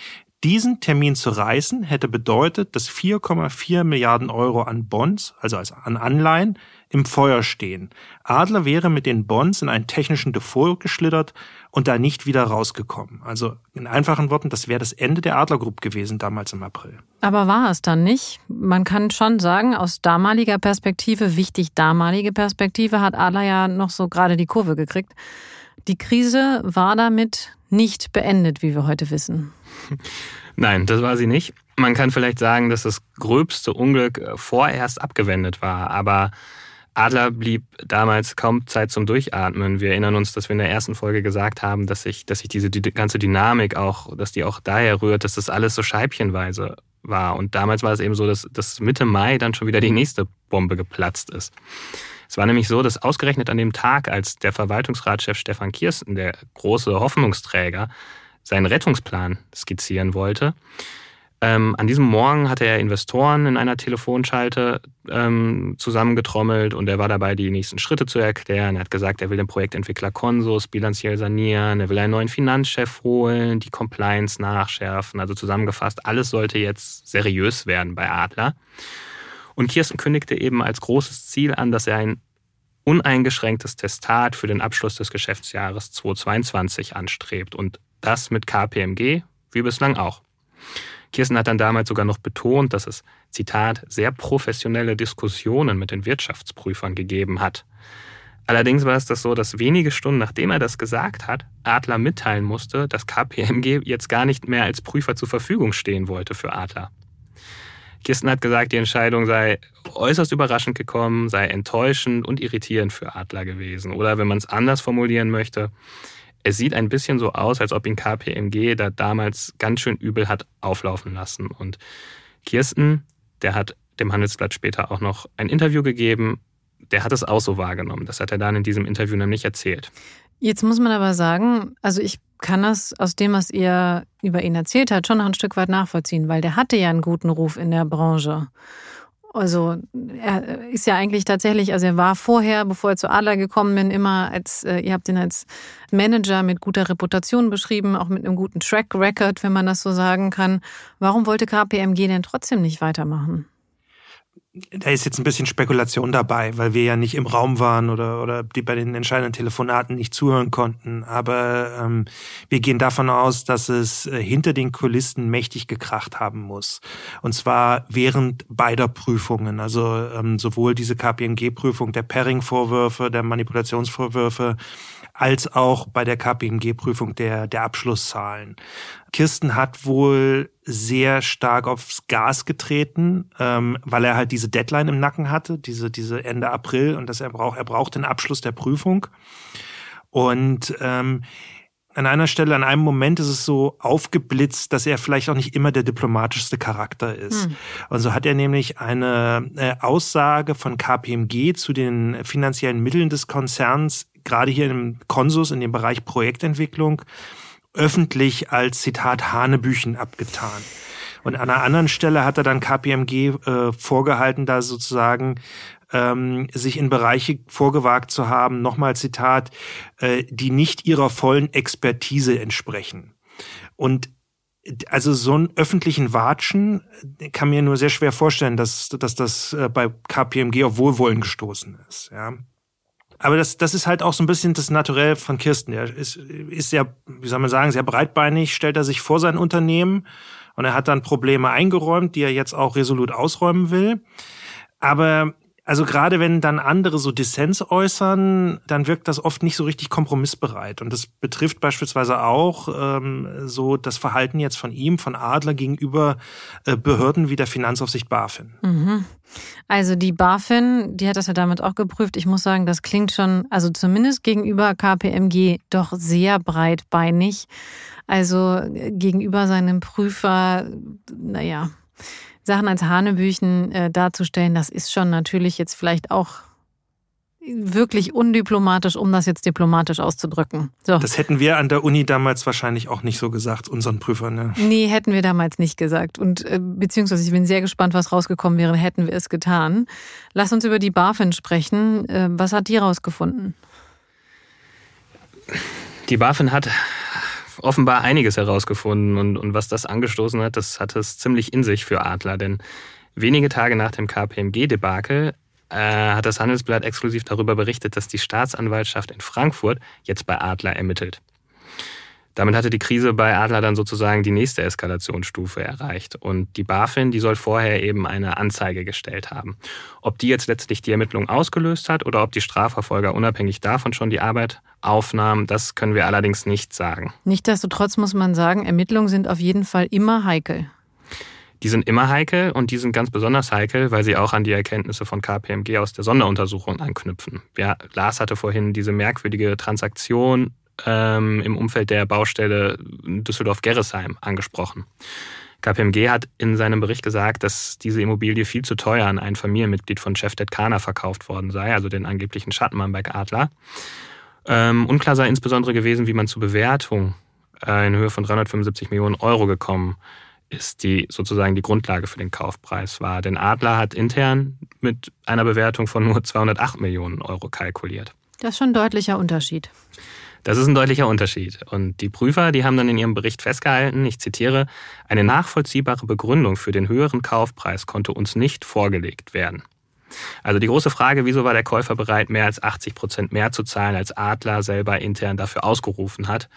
Speaker 1: diesen Termin zu reißen hätte bedeutet, dass 4,4 Milliarden Euro an Bonds, also an Anleihen, im Feuer stehen. Adler wäre mit den Bonds in einen technischen Default geschlittert und da nicht wieder rausgekommen. Also in einfachen Worten, das wäre das Ende der Adler Group gewesen damals im April.
Speaker 3: Aber war es dann nicht? Man kann schon sagen, aus damaliger Perspektive, wichtig damalige Perspektive, hat Adler ja noch so gerade die Kurve gekriegt. Die Krise war damit nicht beendet, wie wir heute wissen.
Speaker 2: Nein, das war sie nicht. Man kann vielleicht sagen, dass das gröbste Unglück äh, vorerst abgewendet war, aber Adler blieb damals kaum Zeit zum Durchatmen. Wir erinnern uns, dass wir in der ersten Folge gesagt haben, dass sich, dass sich diese die ganze Dynamik auch, dass die auch daher rührt, dass das alles so scheibchenweise war. Und damals war es eben so, dass, dass Mitte Mai dann schon wieder die nächste Bombe geplatzt ist. Es war nämlich so, dass ausgerechnet an dem Tag, als der Verwaltungsratschef Stefan Kirsten, der große Hoffnungsträger, seinen Rettungsplan skizzieren wollte. Ähm, an diesem Morgen hatte er Investoren in einer Telefonschalte ähm, zusammengetrommelt und er war dabei, die nächsten Schritte zu erklären. Er hat gesagt, er will den Projektentwickler Consus bilanziell sanieren, er will einen neuen Finanzchef holen, die Compliance nachschärfen. Also zusammengefasst, alles sollte jetzt seriös werden bei Adler. Und Kirsten kündigte eben als großes Ziel an, dass er ein uneingeschränktes Testat für den Abschluss des Geschäftsjahres 2022 anstrebt und das mit KPMG, wie bislang auch. Kirsten hat dann damals sogar noch betont, dass es, Zitat, sehr professionelle Diskussionen mit den Wirtschaftsprüfern gegeben hat. Allerdings war es das so, dass wenige Stunden nachdem er das gesagt hat, Adler mitteilen musste, dass KPMG jetzt gar nicht mehr als Prüfer zur Verfügung stehen wollte für Adler. Kirsten hat gesagt, die Entscheidung sei äußerst überraschend gekommen, sei enttäuschend und irritierend für Adler gewesen. Oder wenn man es anders formulieren möchte, es sieht ein bisschen so aus, als ob ihn KPMG da damals ganz schön übel hat auflaufen lassen. Und Kirsten, der hat dem Handelsblatt später auch noch ein Interview gegeben, der hat es auch so wahrgenommen. Das hat er dann in diesem Interview nämlich erzählt.
Speaker 3: Jetzt muss man aber sagen, also ich kann das aus dem, was ihr über ihn erzählt habt, schon noch ein Stück weit nachvollziehen, weil der hatte ja einen guten Ruf in der Branche. Also er ist ja eigentlich tatsächlich, also er war vorher, bevor er zu Adler gekommen bin, immer als, äh, ihr habt ihn als Manager mit guter Reputation beschrieben, auch mit einem guten Track Record, wenn man das so sagen kann. Warum wollte KPMG denn trotzdem nicht weitermachen?
Speaker 1: Da ist jetzt ein bisschen Spekulation dabei, weil wir ja nicht im Raum waren oder, oder die bei den entscheidenden Telefonaten nicht zuhören konnten. Aber ähm, wir gehen davon aus, dass es äh, hinter den Kulissen mächtig gekracht haben muss. Und zwar während beider Prüfungen. Also ähm, sowohl diese KPMG-Prüfung der Pairing-Vorwürfe, der Manipulationsvorwürfe, als auch bei der KPMG-Prüfung der, der Abschlusszahlen. Kirsten hat wohl sehr stark aufs Gas getreten, ähm, weil er halt diese Deadline im Nacken hatte, diese, diese Ende April und dass er braucht, er braucht den Abschluss der Prüfung. Und ähm, an einer Stelle, an einem Moment ist es so aufgeblitzt, dass er vielleicht auch nicht immer der diplomatischste Charakter ist. Hm. Und so hat er nämlich eine äh, Aussage von KPMG zu den finanziellen Mitteln des Konzerns gerade hier im Konsus, in dem Bereich Projektentwicklung, öffentlich als Zitat Hanebüchen abgetan. Und an einer anderen Stelle hat er dann KPMG äh, vorgehalten, da sozusagen ähm, sich in Bereiche vorgewagt zu haben, nochmal Zitat, äh, die nicht ihrer vollen Expertise entsprechen. Und also so einen öffentlichen Watschen kann mir nur sehr schwer vorstellen, dass, dass das äh, bei KPMG auf Wohlwollen gestoßen ist. Ja. Aber das, das ist halt auch so ein bisschen das Naturell von Kirsten. Er ist, ist sehr, wie soll man sagen, sehr breitbeinig, stellt er sich vor sein Unternehmen und er hat dann Probleme eingeräumt, die er jetzt auch resolut ausräumen will. Aber also gerade wenn dann andere so Dissens äußern, dann wirkt das oft nicht so richtig kompromissbereit. Und das betrifft beispielsweise auch ähm, so das Verhalten jetzt von ihm, von Adler gegenüber äh, Behörden wie der Finanzaufsicht BaFin.
Speaker 6: Mhm. Also die BaFin, die hat das ja damit auch geprüft. Ich muss sagen, das klingt schon, also zumindest gegenüber KPMG doch sehr breitbeinig. Also äh, gegenüber seinem Prüfer, naja Sachen als Hanebüchen äh, darzustellen, das ist schon natürlich jetzt vielleicht auch wirklich undiplomatisch, um das jetzt diplomatisch auszudrücken.
Speaker 1: So. Das hätten wir an der Uni damals wahrscheinlich auch nicht so gesagt, unseren Prüfern. Ne?
Speaker 6: Nee, hätten wir damals nicht gesagt. Und äh, beziehungsweise ich bin sehr gespannt, was rausgekommen wäre, hätten wir es getan. Lass uns über die BaFin sprechen. Äh, was hat die rausgefunden?
Speaker 2: Die BaFin hat offenbar einiges herausgefunden und, und was das angestoßen hat, das hat es ziemlich in sich für Adler, denn wenige Tage nach dem KPMG-Debakel äh, hat das Handelsblatt exklusiv darüber berichtet, dass die Staatsanwaltschaft in Frankfurt jetzt bei Adler ermittelt. Damit hatte die Krise bei Adler dann sozusagen die nächste Eskalationsstufe erreicht. Und die BaFin, die soll vorher eben eine Anzeige gestellt haben. Ob die jetzt letztlich die Ermittlung ausgelöst hat oder ob die Strafverfolger unabhängig davon schon die Arbeit aufnahmen, das können wir allerdings nicht sagen.
Speaker 6: Nichtsdestotrotz muss man sagen, Ermittlungen sind auf jeden Fall immer heikel.
Speaker 2: Die sind immer heikel und die sind ganz besonders heikel, weil sie auch an die Erkenntnisse von KPMG aus der Sonderuntersuchung anknüpfen. Ja, Lars hatte vorhin diese merkwürdige Transaktion ähm, im Umfeld der Baustelle Düsseldorf-Gerresheim angesprochen. KPMG hat in seinem Bericht gesagt, dass diese Immobilie viel zu teuer an ein Familienmitglied von Chef Kana verkauft worden sei, also den angeblichen Schattenmann bei Adler. Ähm, unklar sei insbesondere gewesen, wie man zur Bewertung äh, in Höhe von 375 Millionen Euro gekommen ist, die sozusagen die Grundlage für den Kaufpreis war. Denn Adler hat intern mit einer Bewertung von nur 208 Millionen Euro kalkuliert.
Speaker 6: Das ist schon ein deutlicher Unterschied.
Speaker 2: Das ist ein deutlicher Unterschied. Und die Prüfer, die haben dann in ihrem Bericht festgehalten, ich zitiere, eine nachvollziehbare Begründung für den höheren Kaufpreis konnte uns nicht vorgelegt werden. Also die große Frage, wieso war der Käufer bereit, mehr als 80 Prozent mehr zu zahlen, als Adler selber intern dafür ausgerufen hat?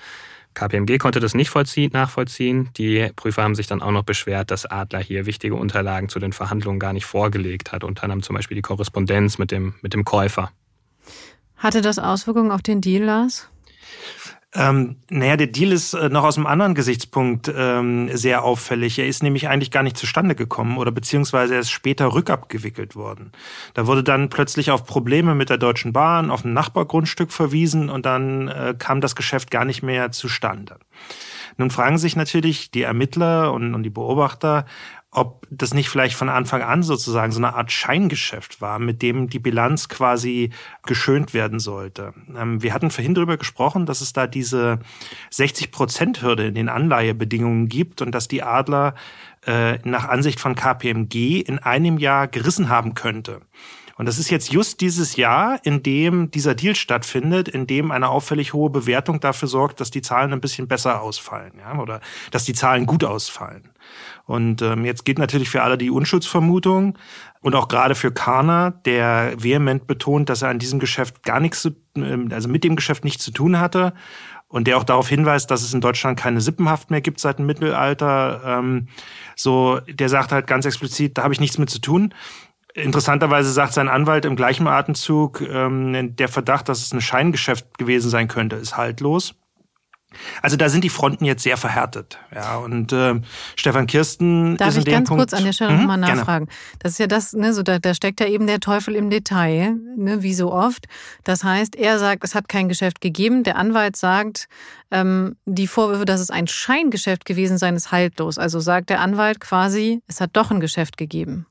Speaker 2: KPMG konnte das nicht vollziehen, nachvollziehen. Die Prüfer haben sich dann auch noch beschwert, dass Adler hier wichtige Unterlagen zu den Verhandlungen gar nicht vorgelegt hat, unter anderem zum Beispiel die Korrespondenz mit dem, mit dem Käufer.
Speaker 6: Hatte das Auswirkungen auf den Deal, Lars?
Speaker 1: Ähm, naja, der Deal ist äh, noch aus einem anderen Gesichtspunkt ähm, sehr auffällig. Er ist nämlich eigentlich gar nicht zustande gekommen oder beziehungsweise er ist später rückabgewickelt worden. Da wurde dann plötzlich auf Probleme mit der Deutschen Bahn auf ein Nachbargrundstück verwiesen und dann äh, kam das Geschäft gar nicht mehr zustande. Nun fragen sich natürlich die Ermittler und, und die Beobachter, ob das nicht vielleicht von Anfang an sozusagen so eine Art Scheingeschäft war, mit dem die Bilanz quasi geschönt werden sollte. Ähm, wir hatten vorhin darüber gesprochen, dass es da diese 60-Prozent-Hürde in den Anleihebedingungen gibt und dass die Adler äh, nach Ansicht von KPMG in einem Jahr gerissen haben könnte. Und das ist jetzt just dieses Jahr, in dem dieser Deal stattfindet, in dem eine auffällig hohe Bewertung dafür sorgt, dass die Zahlen ein bisschen besser ausfallen, ja, oder dass die Zahlen gut ausfallen. Und ähm, jetzt gilt natürlich für alle die Unschuldsvermutung und auch gerade für Karner, der vehement betont, dass er an diesem Geschäft gar nichts, zu, ähm, also mit dem Geschäft nichts zu tun hatte und der auch darauf hinweist, dass es in Deutschland keine Sippenhaft mehr gibt seit dem Mittelalter. Ähm, so, der sagt halt ganz explizit, da habe ich nichts mit zu tun. Interessanterweise sagt sein Anwalt im gleichen Atemzug, ähm, der Verdacht, dass es ein Scheingeschäft gewesen sein könnte, ist haltlos. Also da sind die Fronten jetzt sehr verhärtet. Ja, und äh, Stefan Kirsten
Speaker 6: Darf
Speaker 1: ist in
Speaker 6: ich
Speaker 1: dem
Speaker 6: ganz
Speaker 1: Punkt,
Speaker 6: kurz an der Stelle
Speaker 1: Mhm,
Speaker 6: nochmal
Speaker 1: gerne.
Speaker 6: nachfragen? Das ist ja das, ne, so da, da steckt ja eben der Teufel im Detail, ne, wie so oft. Das heißt, er sagt, es hat kein Geschäft gegeben. Der Anwalt sagt, ähm, die Vorwürfe, dass es ein Scheingeschäft gewesen sei, ist haltlos. Also sagt der Anwalt quasi, es hat doch ein Geschäft gegeben.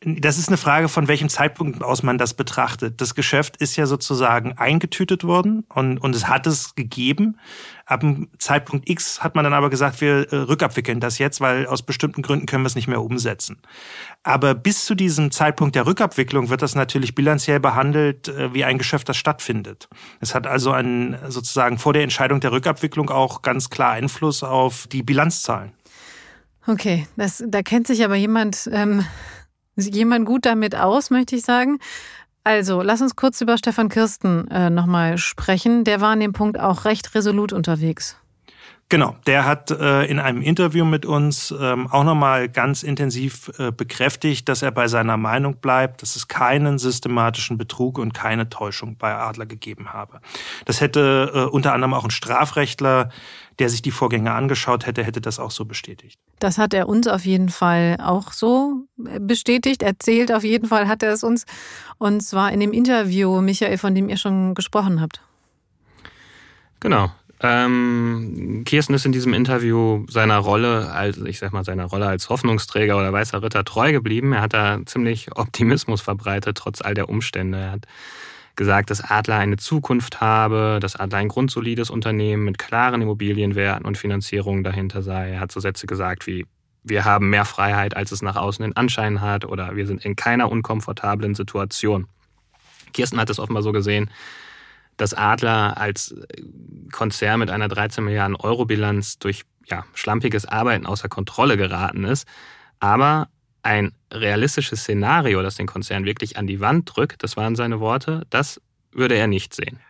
Speaker 1: Das ist eine Frage, von welchem Zeitpunkt aus man das betrachtet. Das Geschäft ist ja sozusagen eingetütet worden und, und es hat es gegeben. Ab dem Zeitpunkt X hat man dann aber gesagt, wir äh, rückabwickeln das jetzt, weil aus bestimmten Gründen können wir es nicht mehr umsetzen. Aber bis zu diesem Zeitpunkt der Rückabwicklung wird das natürlich bilanziell behandelt äh, wie ein Geschäft, das stattfindet. Es hat also einen, sozusagen vor der Entscheidung der Rückabwicklung auch ganz klar Einfluss auf die Bilanzzahlen.
Speaker 6: Okay, das, da kennt sich aber jemand, ähm, jemand gut damit aus, möchte ich sagen. Also, lass uns kurz über Stefan Kirsten äh, nochmal sprechen. Der war an dem Punkt auch recht resolut unterwegs.
Speaker 1: Genau, der hat äh, in einem Interview mit uns ähm, auch nochmal ganz intensiv äh, bekräftigt, dass er bei seiner Meinung bleibt, dass es keinen systematischen Betrug und keine Täuschung bei Adler gegeben habe. Das hätte äh, unter anderem auch ein Strafrechtler, der sich die Vorgänge angeschaut hätte, hätte das auch so bestätigt.
Speaker 6: Das hat er uns auf jeden Fall auch so bestätigt. Erzählt auf jeden Fall hat er es uns. Und zwar in dem Interview, Michael, von dem ihr schon gesprochen habt.
Speaker 2: Genau. Ähm, Kirsten ist in diesem Interview seiner Rolle als, ich sag mal, seiner Rolle als Hoffnungsträger oder weißer Ritter treu geblieben. Er hat da ziemlich Optimismus verbreitet, trotz all der Umstände. Er hat gesagt, dass Adler eine Zukunft habe, dass Adler ein grundsolides Unternehmen mit klaren Immobilienwerten und Finanzierungen dahinter sei. Er hat so Sätze gesagt wie, wir haben mehr Freiheit, als es nach außen den Anschein hat, oder wir sind in keiner unkomfortablen Situation. Kirsten hat es offenbar so gesehen, dass Adler als äh, Konzern mit einer 13 Milliarden Euro Bilanz durch ja, schlampiges Arbeiten außer Kontrolle geraten ist. Aber ein realistisches Szenario, das den Konzern wirklich an die Wand drückt, das waren seine Worte, das würde er nicht sehen.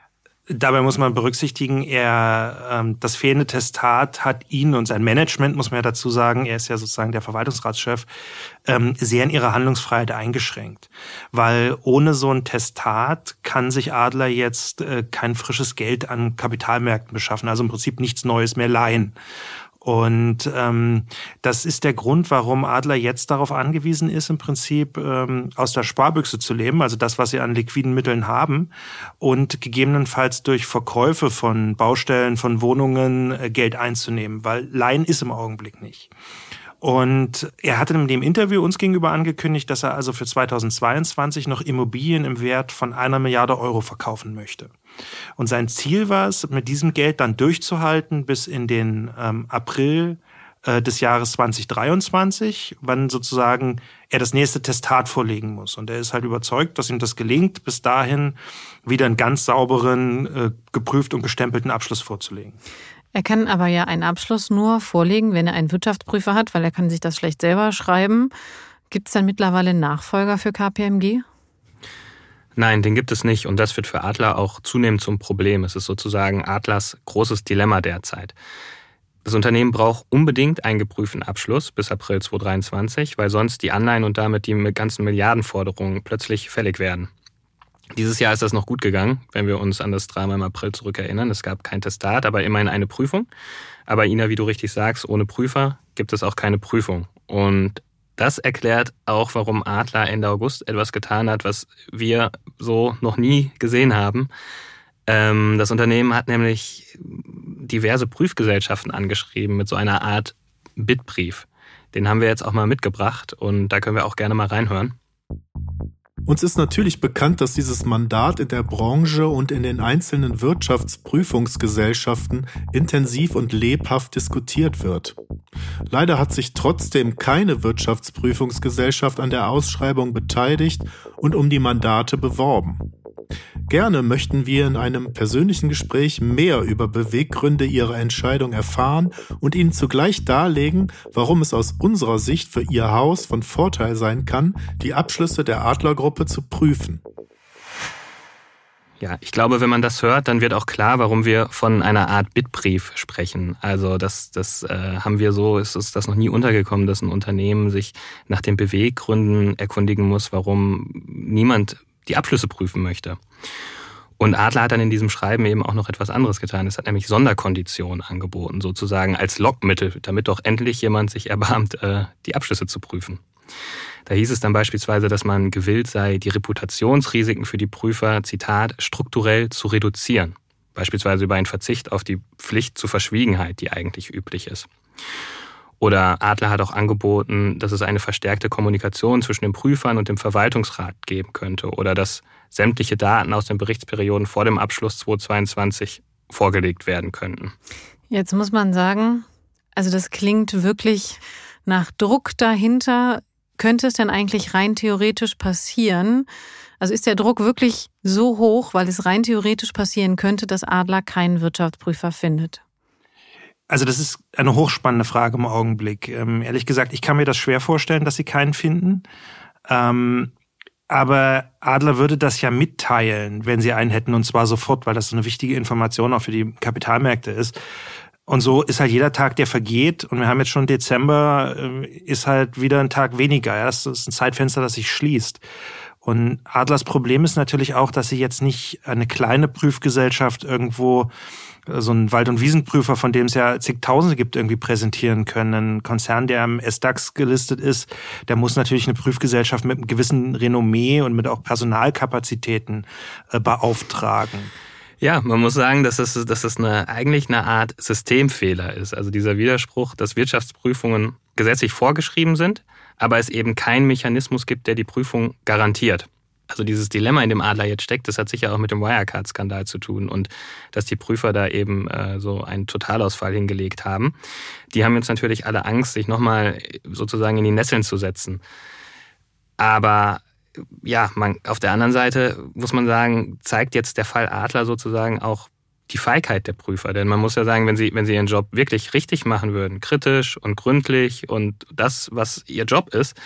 Speaker 1: Dabei muss man berücksichtigen, er ähm, das fehlende Testat hat ihn und sein Management, muss man ja dazu sagen, er ist ja sozusagen der Verwaltungsratschef, ähm, sehr in ihrer Handlungsfreiheit eingeschränkt. Weil ohne so ein Testat kann sich Adler jetzt äh, kein frisches Geld an Kapitalmärkten beschaffen, also im Prinzip nichts Neues mehr leihen. Und ähm, das ist der Grund, warum Adler jetzt darauf angewiesen ist, im Prinzip ähm, aus der Sparbüchse zu leben, also das, was sie an liquiden Mitteln haben und gegebenenfalls durch Verkäufe von Baustellen, von Wohnungen äh, Geld einzunehmen, weil Leihen ist im Augenblick nicht. Und er hatte in dem Interview uns gegenüber angekündigt, dass er also für 2022 noch Immobilien im Wert von einer Milliarde Euro verkaufen möchte. Und sein Ziel war es, mit diesem Geld dann durchzuhalten bis in den ähm, April äh, des Jahres 2023, wann sozusagen er das nächste Testat vorlegen muss. Und er ist halt überzeugt, dass ihm das gelingt, bis dahin wieder einen ganz sauberen, äh, geprüft und gestempelten Abschluss vorzulegen.
Speaker 6: Er kann aber ja einen Abschluss nur vorlegen, wenn er einen Wirtschaftsprüfer hat, weil er kann sich das schlecht selber schreiben. Gibt es dann mittlerweile Nachfolger für KPMG?
Speaker 2: Nein, den gibt es nicht. Und das wird für Adler auch zunehmend zum Problem. Es ist sozusagen Adlers großes Dilemma derzeit. Das Unternehmen braucht unbedingt einen geprüften Abschluss bis April 2023, weil sonst die Anleihen und damit die ganzen Milliardenforderungen plötzlich fällig werden. Dieses Jahr ist das noch gut gegangen, wenn wir uns an das Drama im April zurückerinnern. Es gab kein Testat, aber immerhin eine Prüfung. Aber Ina, wie du richtig sagst, ohne Prüfer gibt es auch keine Prüfung. Und das erklärt auch, warum Adler Ende August etwas getan hat, was wir so noch nie gesehen haben. Ähm, das Unternehmen hat nämlich diverse Prüfgesellschaften angeschrieben mit so einer Art Bitbrief. Den haben wir jetzt auch mal mitgebracht und da können wir auch gerne mal reinhören.
Speaker 4: Uns ist natürlich bekannt, dass dieses Mandat in der Branche und in den einzelnen Wirtschaftsprüfungsgesellschaften intensiv und lebhaft diskutiert wird. Leider hat sich trotzdem keine Wirtschaftsprüfungsgesellschaft an der Ausschreibung beteiligt und um die Mandate beworben. Gerne möchten wir in einem persönlichen Gespräch mehr über Beweggründe Ihrer Entscheidung erfahren und Ihnen zugleich darlegen, warum es aus unserer Sicht für Ihr Haus von Vorteil sein kann, die Abschlüsse der Adlergruppe zu prüfen.
Speaker 2: Ja, ich glaube, wenn man das hört, dann wird auch klar, warum wir von einer Art Bitbrief sprechen. Also das, das äh, haben wir so, ist uns das noch nie untergekommen, dass ein Unternehmen sich nach den Beweggründen erkundigen muss, warum niemand die Abschlüsse prüfen möchte. Und Adler hat dann in diesem Schreiben eben auch noch etwas anderes getan. Es hat nämlich Sonderkonditionen angeboten, sozusagen als Lockmittel, damit doch endlich jemand sich erbarmt, äh, die Abschlüsse zu prüfen. Da hieß es dann beispielsweise, dass man gewillt sei, die Reputationsrisiken für die Prüfer, Zitat, strukturell zu reduzieren. Beispielsweise über einen Verzicht auf die Pflicht zur Verschwiegenheit, die eigentlich üblich ist. Oder Adler hat auch angeboten, dass es eine verstärkte Kommunikation zwischen den Prüfern und dem Verwaltungsrat geben könnte oder dass sämtliche Daten aus den Berichtsperioden vor dem Abschluss 2022 vorgelegt werden könnten.
Speaker 6: Jetzt muss man sagen, also das klingt wirklich nach Druck dahinter. Könnte es denn eigentlich rein theoretisch passieren? Also ist der Druck wirklich so hoch, weil es rein theoretisch passieren könnte, dass Adler keinen Wirtschaftsprüfer findet?
Speaker 1: Also das ist eine hochspannende Frage im Augenblick. Ähm, ehrlich gesagt, ich kann mir das schwer vorstellen, dass sie keinen finden. Ähm, aber Adler würde das ja mitteilen, wenn sie einen hätten, und zwar sofort, weil das so eine wichtige Information auch für die Kapitalmärkte ist. Und so ist halt jeder Tag, der vergeht, und wir haben jetzt schon Dezember, äh, ist halt wieder ein Tag weniger. Ja? Das ist ein Zeitfenster, das sich schließt. Und Adlers Problem ist natürlich auch, dass sie jetzt nicht eine kleine Prüfgesellschaft irgendwo so ein Wald- und Wiesenprüfer, von dem es ja zigtausende gibt, irgendwie präsentieren können. Ein Konzern, der am SDAX gelistet ist, der muss natürlich eine Prüfgesellschaft mit einem gewissen Renommee und mit auch Personalkapazitäten äh, beauftragen.
Speaker 2: Ja, man muss sagen, dass es, dass es eine, eigentlich eine Art Systemfehler ist. Also dieser Widerspruch, dass Wirtschaftsprüfungen gesetzlich vorgeschrieben sind, aber es eben keinen Mechanismus gibt, der die Prüfung garantiert also dieses Dilemma, in dem Adler jetzt steckt, das hat sicher auch mit dem Wirecard-Skandal zu tun und dass die Prüfer da eben äh, so einen Totalausfall hingelegt haben. Die haben jetzt natürlich alle Angst, sich nochmal sozusagen in die Nesseln zu setzen. Aber ja, man, auf der anderen Seite muss man sagen, zeigt jetzt der Fall Adler sozusagen auch die Feigheit der Prüfer. Denn man muss ja sagen, wenn sie, wenn sie ihren Job wirklich richtig machen würden, kritisch und gründlich und das, was ihr Job ist,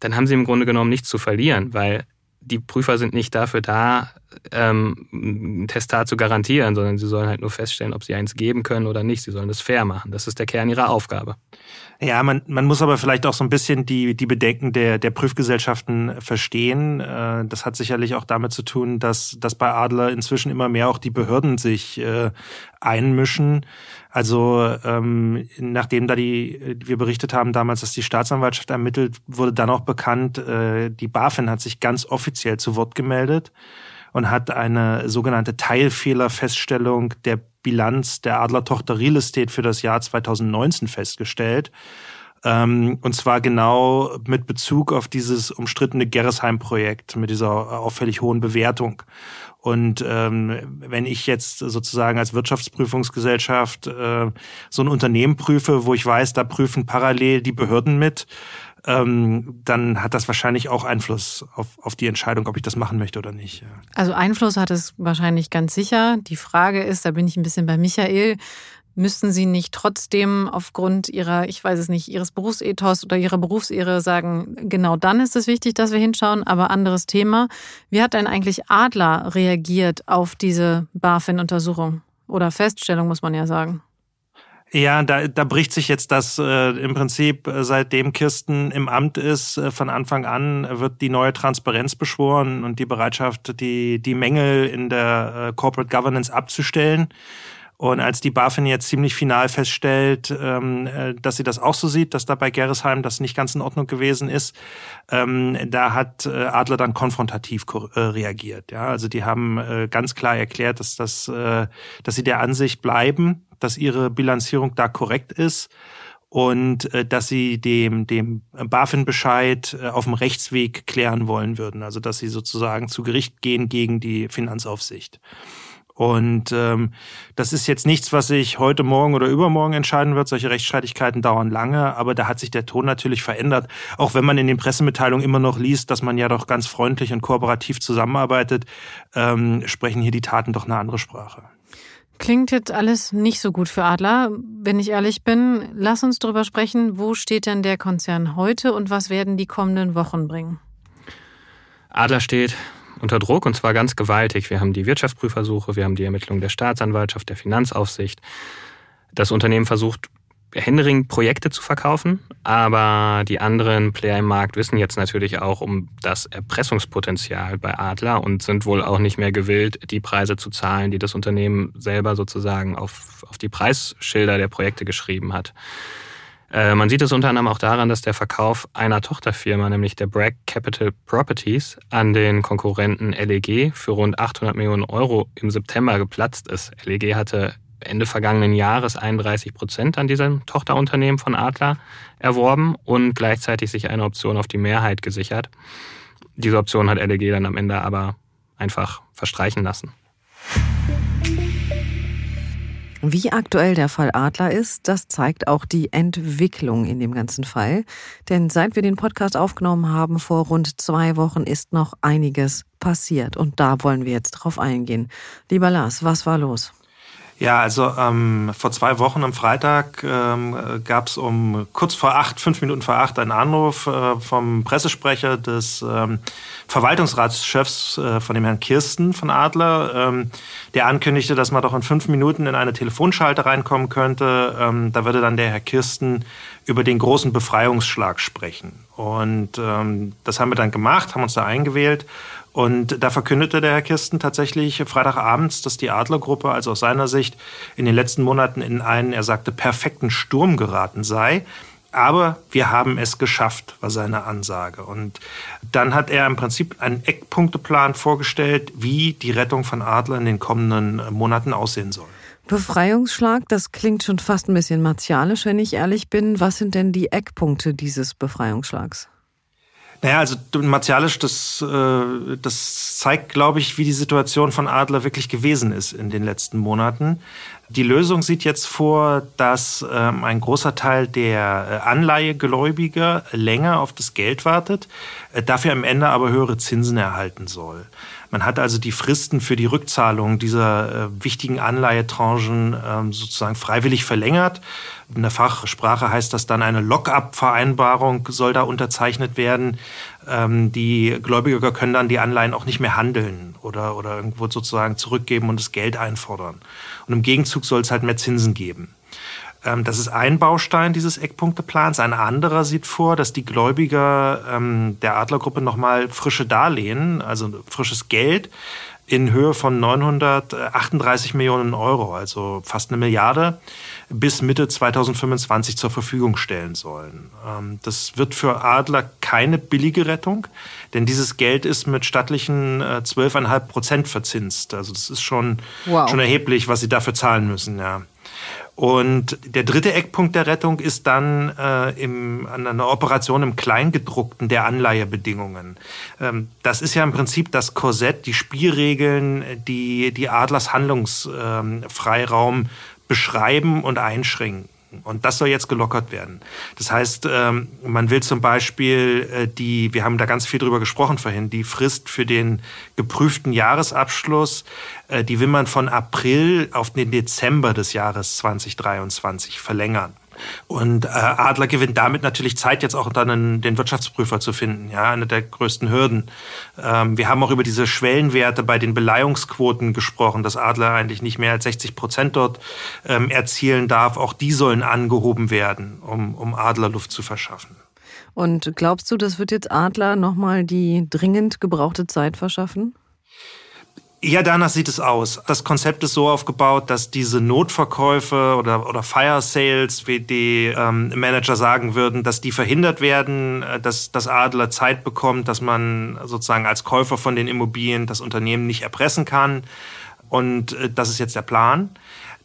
Speaker 2: dann haben sie im Grunde genommen nichts zu verlieren, weil die Prüfer sind nicht dafür da, ähm, ein Testat zu garantieren, sondern sie sollen halt nur feststellen, ob sie eins geben können oder nicht. Sie sollen das fair machen. Das ist der Kern ihrer Aufgabe.
Speaker 1: Ja, man, man muss aber vielleicht auch so ein bisschen die, die Bedenken der, der Prüfgesellschaften verstehen. Äh, das hat sicherlich auch damit zu tun, dass, dass bei Adler inzwischen immer mehr auch die Behörden sich äh, einmischen. Also ähm, nachdem da die wir berichtet haben damals, dass die Staatsanwaltschaft ermittelt, wurde dann auch bekannt, äh, die BaFin hat sich ganz offiziell zu Wort gemeldet und hat eine sogenannte Teilfehlerfeststellung der Bilanz der Adler Tochter Real Estate für das Jahr 2019 festgestellt. Ähm, und zwar genau mit Bezug auf dieses umstrittene Gerresheim-Projekt mit dieser auffällig hohen Bewertung. Und ähm, wenn ich jetzt sozusagen als Wirtschaftsprüfungsgesellschaft äh, so ein Unternehmen prüfe, wo ich weiß, da prüfen parallel die Behörden mit, ähm, dann hat das wahrscheinlich auch Einfluss auf, auf die Entscheidung, ob ich das machen möchte oder nicht.
Speaker 6: Also Einfluss hat es wahrscheinlich ganz sicher. Die Frage ist, da bin ich ein bisschen bei Michael, müssten Sie nicht trotzdem aufgrund Ihrer, ich weiß es nicht, Ihres Berufsethos oder Ihrer Berufsehre sagen, genau dann ist es wichtig, dass wir hinschauen, aber anderes Thema. Wie hat denn eigentlich Adler reagiert auf diese BaFin-Untersuchung? Oder Feststellung, muss man ja sagen.
Speaker 1: Ja, da, da bricht sich jetzt das äh, im Prinzip, äh, seitdem Kirsten im Amt ist, äh, von Anfang an wird die neue Transparenz beschworen und die Bereitschaft, die, die Mängel in der äh, Corporate Governance abzustellen. Und als die BaFin jetzt ziemlich final feststellt, ähm, äh, dass sie das auch so sieht, dass da bei Gerresheim das nicht ganz in Ordnung gewesen ist, ähm, da hat äh, Adler dann konfrontativ äh, reagiert. Ja, also die haben ganz klar erklärt, dass das, dass sie der Ansicht bleiben, dass ihre Bilanzierung da korrekt ist und äh, dass sie dem, dem BaFin-Bescheid äh, auf dem Rechtsweg klären wollen würden. Also dass sie sozusagen zu Gericht gehen gegen die Finanzaufsicht. Und ähm, das ist jetzt nichts, was sich heute Morgen oder übermorgen entscheiden wird. Solche Rechtsstreitigkeiten dauern lange, aber da hat sich der Ton natürlich verändert. Auch wenn man in den Pressemitteilungen immer noch liest, dass man ja doch ganz freundlich und kooperativ zusammenarbeitet, ähm, sprechen hier die Taten doch eine andere Sprache.
Speaker 6: Klingt jetzt alles nicht so gut für Adler. Wenn ich ehrlich bin, lass uns darüber sprechen, wo steht denn der Konzern heute und was werden die kommenden Wochen bringen?
Speaker 2: Adler steht unter Druck und zwar ganz gewaltig. Wir haben die Wirtschaftsprüfersuche, wir haben die Ermittlung der Staatsanwaltschaft, der Finanzaufsicht. Das Unternehmen versucht händeringend Projekte zu verkaufen, aber die anderen Player im Markt wissen jetzt natürlich auch um das Erpressungspotenzial bei Adler und sind wohl auch nicht mehr gewillt, die Preise zu zahlen, die das Unternehmen selber sozusagen auf, auf die Preisschilder der Projekte geschrieben hat. Äh, man sieht es unter anderem auch daran, dass der Verkauf einer Tochterfirma, nämlich der Bragg Capital Properties, an den Konkurrenten LEG für rund 800 Millionen Euro im September geplatzt ist. LEG hatte Ende vergangenen Jahres 31 Prozent an diesem Tochterunternehmen von Adler erworben und gleichzeitig sich eine Option auf die Mehrheit gesichert. Diese Option hat LEG dann am Ende aber einfach verstreichen lassen.
Speaker 3: Wie aktuell der Fall Adler ist, das zeigt auch die Entwicklung in dem ganzen Fall. Denn seit wir den Podcast aufgenommen haben, vor rund zwei Wochen, ist noch einiges passiert. Und da wollen wir jetzt drauf eingehen. Lieber Lars, was war los?
Speaker 1: Ja, also ähm, vor zwei Wochen am Freitag ähm, gab es um kurz vor acht, fünf Minuten vor acht, einen Anruf äh, vom Pressesprecher des ähm, Verwaltungsratschefs äh, von dem Herrn Kirsten von Adler, ähm, der ankündigte, dass man doch in fünf Minuten in eine Telefonschalte reinkommen könnte. Ähm, da würde dann der Herr Kirsten über den großen Befreiungsschlag sprechen. Und ähm, das haben wir dann gemacht, haben uns da eingewählt. Und da verkündete der Herr Kirsten tatsächlich Freitagabends, dass die Adlergruppe, also aus seiner Sicht, in den letzten Monaten in einen, er sagte, perfekten Sturm geraten sei. Aber wir haben es geschafft, war seine Ansage. Und dann hat er im Prinzip einen Eckpunkteplan vorgestellt, wie die Rettung von Adler in den kommenden Monaten aussehen soll.
Speaker 3: Befreiungsschlag, das klingt schon fast ein bisschen martialisch, wenn ich ehrlich bin. Was sind denn die Eckpunkte dieses Befreiungsschlags?
Speaker 1: Naja, also martialisch, das, äh, das zeigt, glaube ich, wie die Situation von Adler wirklich gewesen ist in den letzten Monaten. Die Lösung sieht jetzt vor, dass ähm, ein großer Teil der äh, Anleihegläubiger länger auf das Geld wartet, äh, dafür am Ende aber höhere Zinsen erhalten soll. Man hat also die Fristen für die Rückzahlung dieser äh, wichtigen Anleihetranchen ähm, sozusagen freiwillig verlängert. In der Fachsprache heißt das dann eine Lock-up-Vereinbarung soll da unterzeichnet werden. Ähm, die Gläubiger können dann die Anleihen auch nicht mehr handeln oder, oder irgendwo sozusagen zurückgeben und das Geld einfordern. Und im Gegenzug soll es halt mehr Zinsen geben. Ähm, das ist ein Baustein dieses Eckpunkteplans. Ein anderer sieht vor, dass die Gläubiger ähm, der Adlergruppe nochmal frische Darlehen, also frisches Geld, in Höhe von 938 Millionen Euro, also fast eine Milliarde, bis Mitte 2025 zur Verfügung stellen sollen. Ähm, das wird für Adler keine billige Rettung, denn dieses Geld ist mit stattlichen 12,5 Prozent verzinst. Also das ist schon, wow. schon erheblich, was sie dafür zahlen müssen. Ja. Und der dritte Eckpunkt der Rettung ist dann äh, im, an einer Operation im Kleingedruckten der Anleihebedingungen. Ähm, das ist ja im Prinzip das Korsett, die Spielregeln, die die Adlers Handlungsfreiraum ähm, beschreiben und einschränken. Und das soll jetzt gelockert werden. Das heißt, ähm, man will zum Beispiel äh, die, wir haben da ganz viel drüber gesprochen vorhin, die Frist für den geprüften Jahresabschluss, äh, die will man von April auf den Dezember des Jahres 2023 verlängern. Und äh, Adler gewinnt damit natürlich Zeit, jetzt auch dann den Wirtschaftsprüfer zu finden. Ja, eine der größten Hürden. Ähm, wir haben auch über diese Schwellenwerte bei den Beleihungsquoten gesprochen, dass Adler eigentlich nicht mehr als 60 Prozent dort ähm, erzielen darf. Auch die sollen angehoben werden, um, um Adler Luft zu verschaffen.
Speaker 3: Und glaubst du, das wird jetzt Adler nochmal die dringend gebrauchte Zeit verschaffen?
Speaker 1: Ja, danach sieht es aus. Das Konzept ist so aufgebaut, dass diese Notverkäufe oder, oder Fire Sales, wie die ähm, Manager sagen würden, dass die verhindert werden, äh, dass das Adler Zeit bekommt, dass man sozusagen als Käufer von den Immobilien das Unternehmen nicht erpressen kann. Und äh, das ist jetzt der Plan.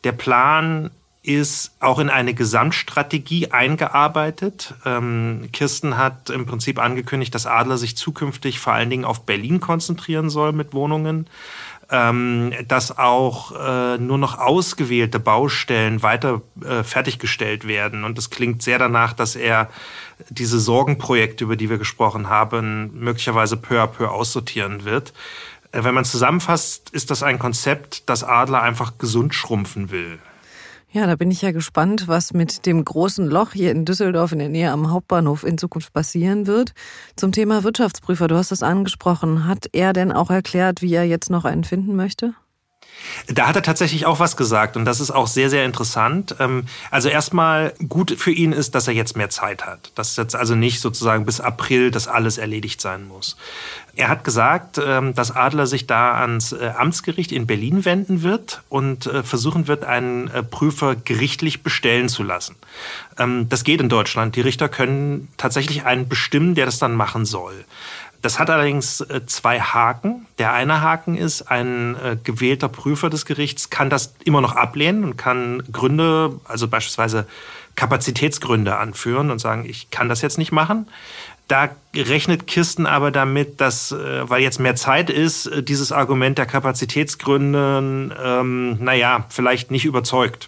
Speaker 1: Der Plan ist auch in eine Gesamtstrategie eingearbeitet. Ähm, Kirsten hat im Prinzip angekündigt, dass Adler sich zukünftig vor allen Dingen auf Berlin konzentrieren soll mit Wohnungen ähm, dass auch äh, nur noch ausgewählte Baustellen weiter äh, fertiggestellt werden. Und es klingt sehr danach, dass er diese Sorgenprojekte, über die wir gesprochen haben, möglicherweise peu à peu aussortieren wird. Äh, wenn man zusammenfasst, ist das ein Konzept, das Adler einfach gesund schrumpfen will.
Speaker 3: Ja, da bin ich ja gespannt, was mit dem großen Loch hier in Düsseldorf in der Nähe am Hauptbahnhof in Zukunft passieren wird. Zum Thema Wirtschaftsprüfer, du hast es angesprochen. Hat er denn auch erklärt, wie er jetzt noch einen finden möchte?
Speaker 1: Da hat er tatsächlich auch was gesagt und das ist auch sehr, sehr interessant. Ähm, also erstmal gut für ihn ist, dass er jetzt mehr Zeit hat. Dass jetzt also nicht sozusagen bis April das alles erledigt sein muss. Er hat gesagt, ähm, dass Adler sich da ans äh, Amtsgericht in Berlin wenden wird und äh, versuchen wird, einen äh, Prüfer gerichtlich bestellen zu lassen. Ähm, das geht in Deutschland. Die Richter können tatsächlich einen bestimmen, der das dann machen soll. Das hat allerdings äh, zwei Haken. Der eine Haken ist, ein äh, gewählter Prüfer des Gerichts kann das immer noch ablehnen und kann Gründe, also beispielsweise Kapazitätsgründe anführen und sagen, ich kann das jetzt nicht machen. Da rechnet Kirsten aber damit, dass, äh, weil jetzt mehr Zeit ist, dieses Argument der Kapazitätsgründe, ähm, naja, vielleicht nicht überzeugt.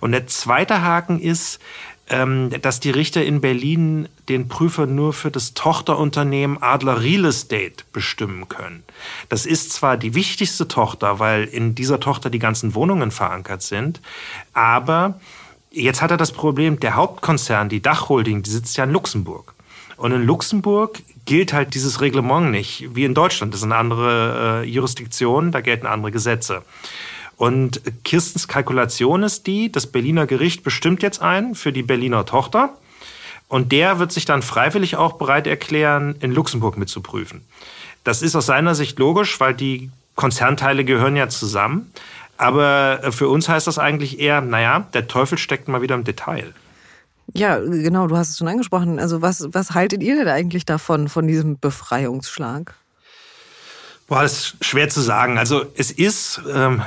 Speaker 1: Und der zweite Haken ist, dass die Richter in Berlin den Prüfer nur für das Tochterunternehmen Adler Real Estate bestimmen können. Das ist zwar die wichtigste Tochter, weil in dieser Tochter die ganzen Wohnungen verankert sind, aber jetzt hat er das Problem, der Hauptkonzern, die Dachholding, die sitzt ja in Luxemburg. Und in Luxemburg gilt halt dieses Reglement nicht, wie in Deutschland. Das ist eine andere äh, Jurisdiktion, da gelten andere Gesetze. Und Kirstens Kalkulation ist die, das Berliner Gericht bestimmt jetzt einen für die Berliner Tochter. Und der wird sich dann freiwillig auch bereit erklären, in Luxemburg mitzuprüfen. Das ist aus seiner Sicht logisch, weil die Konzernteile gehören ja zusammen. Aber für uns heißt das eigentlich eher, naja, der Teufel steckt mal wieder im Detail.
Speaker 3: Ja, genau, du hast es schon angesprochen. Also was, was haltet ihr denn eigentlich davon, von diesem Befreiungsschlag?
Speaker 1: Boah, das ist schwer zu sagen. Also es ist, ähm,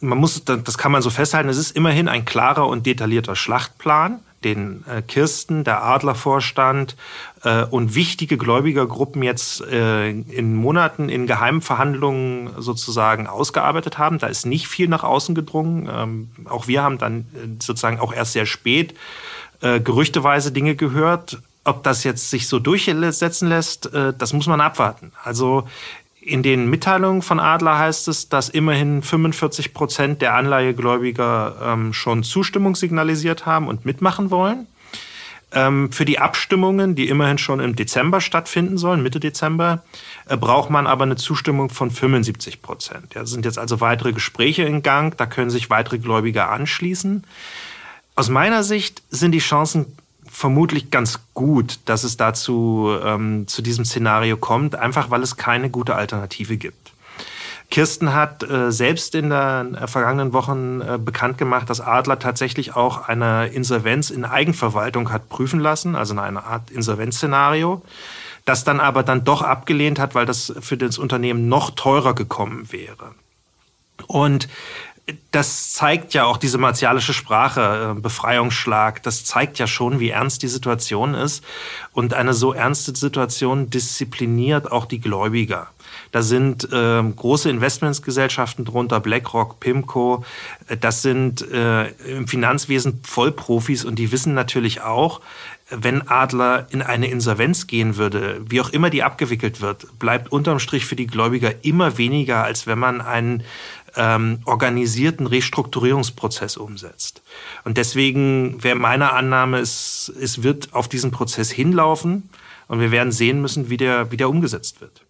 Speaker 1: man muss, das kann man so festhalten, es ist immerhin ein klarer und detaillierter Schlachtplan, den äh, Kirsten, der Adlervorstand äh, und wichtige Gläubigergruppen jetzt äh, in Monaten in geheimen Verhandlungen sozusagen ausgearbeitet haben. Da ist nicht viel nach außen gedrungen. Ähm, auch wir haben dann äh, sozusagen auch erst sehr spät äh, gerüchteweise Dinge gehört. Ob das jetzt sich so durchsetzen lässt, äh, das muss man abwarten. Also in den Mitteilungen von Adler heißt es, dass immerhin 45 Prozent der Anleihegläubiger ähm, schon Zustimmung signalisiert haben und mitmachen wollen. Ähm, für die Abstimmungen, die immerhin schon im Dezember stattfinden sollen, Mitte Dezember, äh, braucht man aber eine Zustimmung von 75 Prozent. Ja, sind jetzt also weitere Gespräche in Gang, da können sich weitere Gläubiger anschließen. Aus meiner Sicht sind die Chancen vermutlich ganz gut, dass es dazu ähm, zu diesem Szenario kommt, einfach weil es keine gute Alternative gibt. Kirsten hat äh, selbst in den äh, vergangenen Wochen äh, bekannt gemacht, dass Adler tatsächlich auch eine Insolvenz in Eigenverwaltung hat prüfen lassen, also eine Art Insolvenzszenario, das dann aber dann doch abgelehnt hat, weil das für das Unternehmen noch teurer gekommen wäre. Und das zeigt ja auch diese martialische Sprache, äh, Befreiungsschlag, das zeigt ja schon, wie ernst die Situation ist. Und eine so ernste Situation diszipliniert auch die Gläubiger. Da sind äh, große Investmentsgesellschaften drunter, BlackRock, PIMCO. Äh, das sind äh, im Finanzwesen Vollprofis und die wissen natürlich auch, wenn Adler in eine Insolvenz gehen würde, wie auch immer die abgewickelt wird, bleibt unterm Strich für die Gläubiger immer weniger, als wenn man einen ähm, organisierten Restrukturierungsprozess umsetzt. Und deswegen wäre meine Annahme, es, es wird auf diesen Prozess hinlaufen und wir werden sehen müssen, wie der, wie der umgesetzt wird.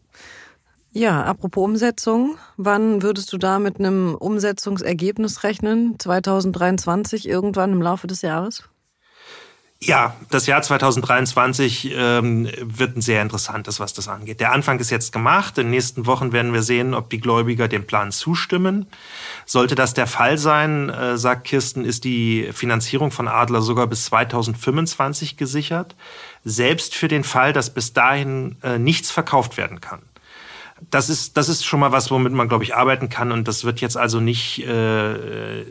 Speaker 3: Ja, apropos Umsetzung, wann würdest du da mit einem Umsetzungsergebnis rechnen? 2023 irgendwann im Laufe des Jahres?
Speaker 1: Ja, das Jahr 2023 ähm, wird ein sehr interessantes, was das angeht. Der Anfang ist jetzt gemacht. In den nächsten Wochen werden wir sehen, ob die Gläubiger dem Plan zustimmen. Sollte das der Fall sein, äh, sagt Kirsten, ist die Finanzierung von Adler sogar bis 2025 gesichert. Selbst für den Fall, dass bis dahin äh, nichts verkauft werden kann das ist, das ist schon mal was, womit man, glaube ich, arbeiten kann. Und das wird jetzt also nicht, äh,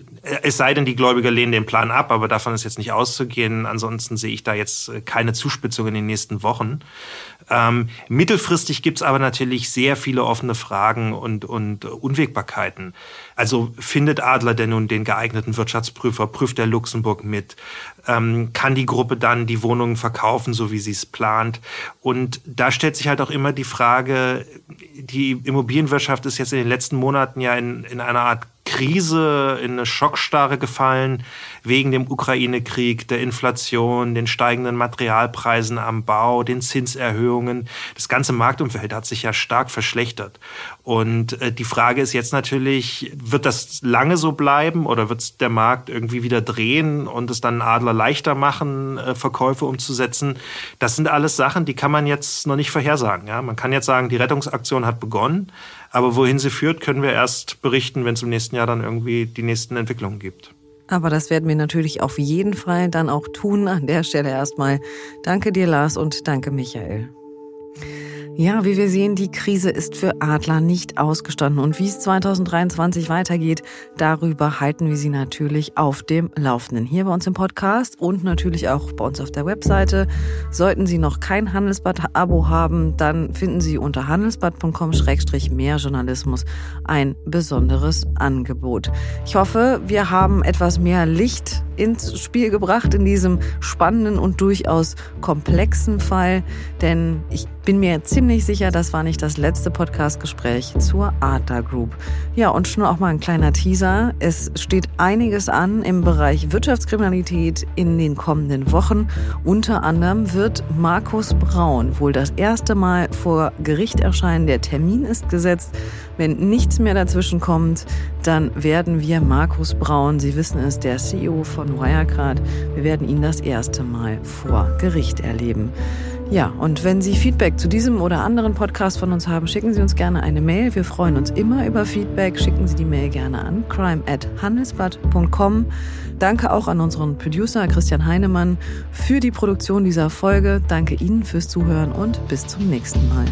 Speaker 1: es sei denn, die Gläubiger lehnen den Plan ab, aber davon ist jetzt nicht auszugehen. Ansonsten sehe ich da jetzt äh, keine Zuspitzung in den nächsten Wochen. Ähm, mittelfristig gibt's aber natürlich sehr viele offene Fragen und, und Unwägbarkeiten. Also findet Adler denn nun den geeigneten Wirtschaftsprüfer? Prüft der Luxemburg mit? Ähm, kann die Gruppe dann die Wohnungen verkaufen, so wie sie es plant? Und da stellt sich halt auch immer die Frage, die Immobilienwirtschaft ist jetzt in den letzten Monaten ja in, in einer Art Krise, in eine Schockstarre gefallen wegen dem Ukraine-Krieg, der Inflation, den steigenden Materialpreisen am Bau, den Zinserhöhungen. Das ganze Marktumfeld hat sich ja stark verschlechtert. Und äh, die Frage ist jetzt natürlich, wird das lange so bleiben oder wird der Markt irgendwie wieder drehen und es dann Adler leichter machen, äh, Verkäufe umzusetzen? Das sind alles Sachen, die kann man jetzt noch nicht vorhersagen. Ja? Man kann jetzt sagen, die Rettungsaktion hat begonnen, aber wohin sie führt, können wir erst berichten, wenn es im nächsten Jahr dann irgendwie die nächsten Entwicklungen gibt.
Speaker 3: Aber das werden wir natürlich auf jeden Fall dann auch tun. An der Stelle erstmal danke dir, Lars, und danke, Michael. Ja, wie wir sehen, die Krise ist für Adler nicht ausgestanden. Und wie es 2023 weitergeht, darüber halten wir Sie natürlich auf dem Laufenden. Hier bei uns im Podcast und natürlich auch bei uns auf der Webseite. Sollten Sie noch kein Handelsblatt-Abo haben, dann finden Sie unter handelsblatt.com-mehr Journalismus ein besonderes Angebot. Ich hoffe, wir haben etwas mehr Licht ins Spiel gebracht in diesem spannenden und durchaus komplexen Fall, denn ich bin mir ziemlich sicher, das war nicht das letzte Podcast-Gespräch zur Adler Group. Ja, und schon auch mal ein kleiner Teaser. Es steht einiges an im Bereich Wirtschaftskriminalität in den kommenden Wochen. Unter anderem wird Markus Braun wohl das erste Mal vor Gericht erscheinen. Der Termin ist gesetzt. Wenn nichts mehr dazwischen kommt, dann werden wir Markus Braun, Sie wissen es, der CEO von Wirecard, wir werden ihn das erste Mal vor Gericht erleben. Ja, und wenn Sie Feedback zu diesem oder anderen Podcast von uns haben, schicken Sie uns gerne eine Mail. Wir freuen uns immer über Feedback. Schicken Sie die Mail gerne an crime@handelsblatt.com. Danke auch an unseren Producer Christian Heinemann für die Produktion dieser Folge. Danke Ihnen fürs Zuhören und bis zum nächsten Mal.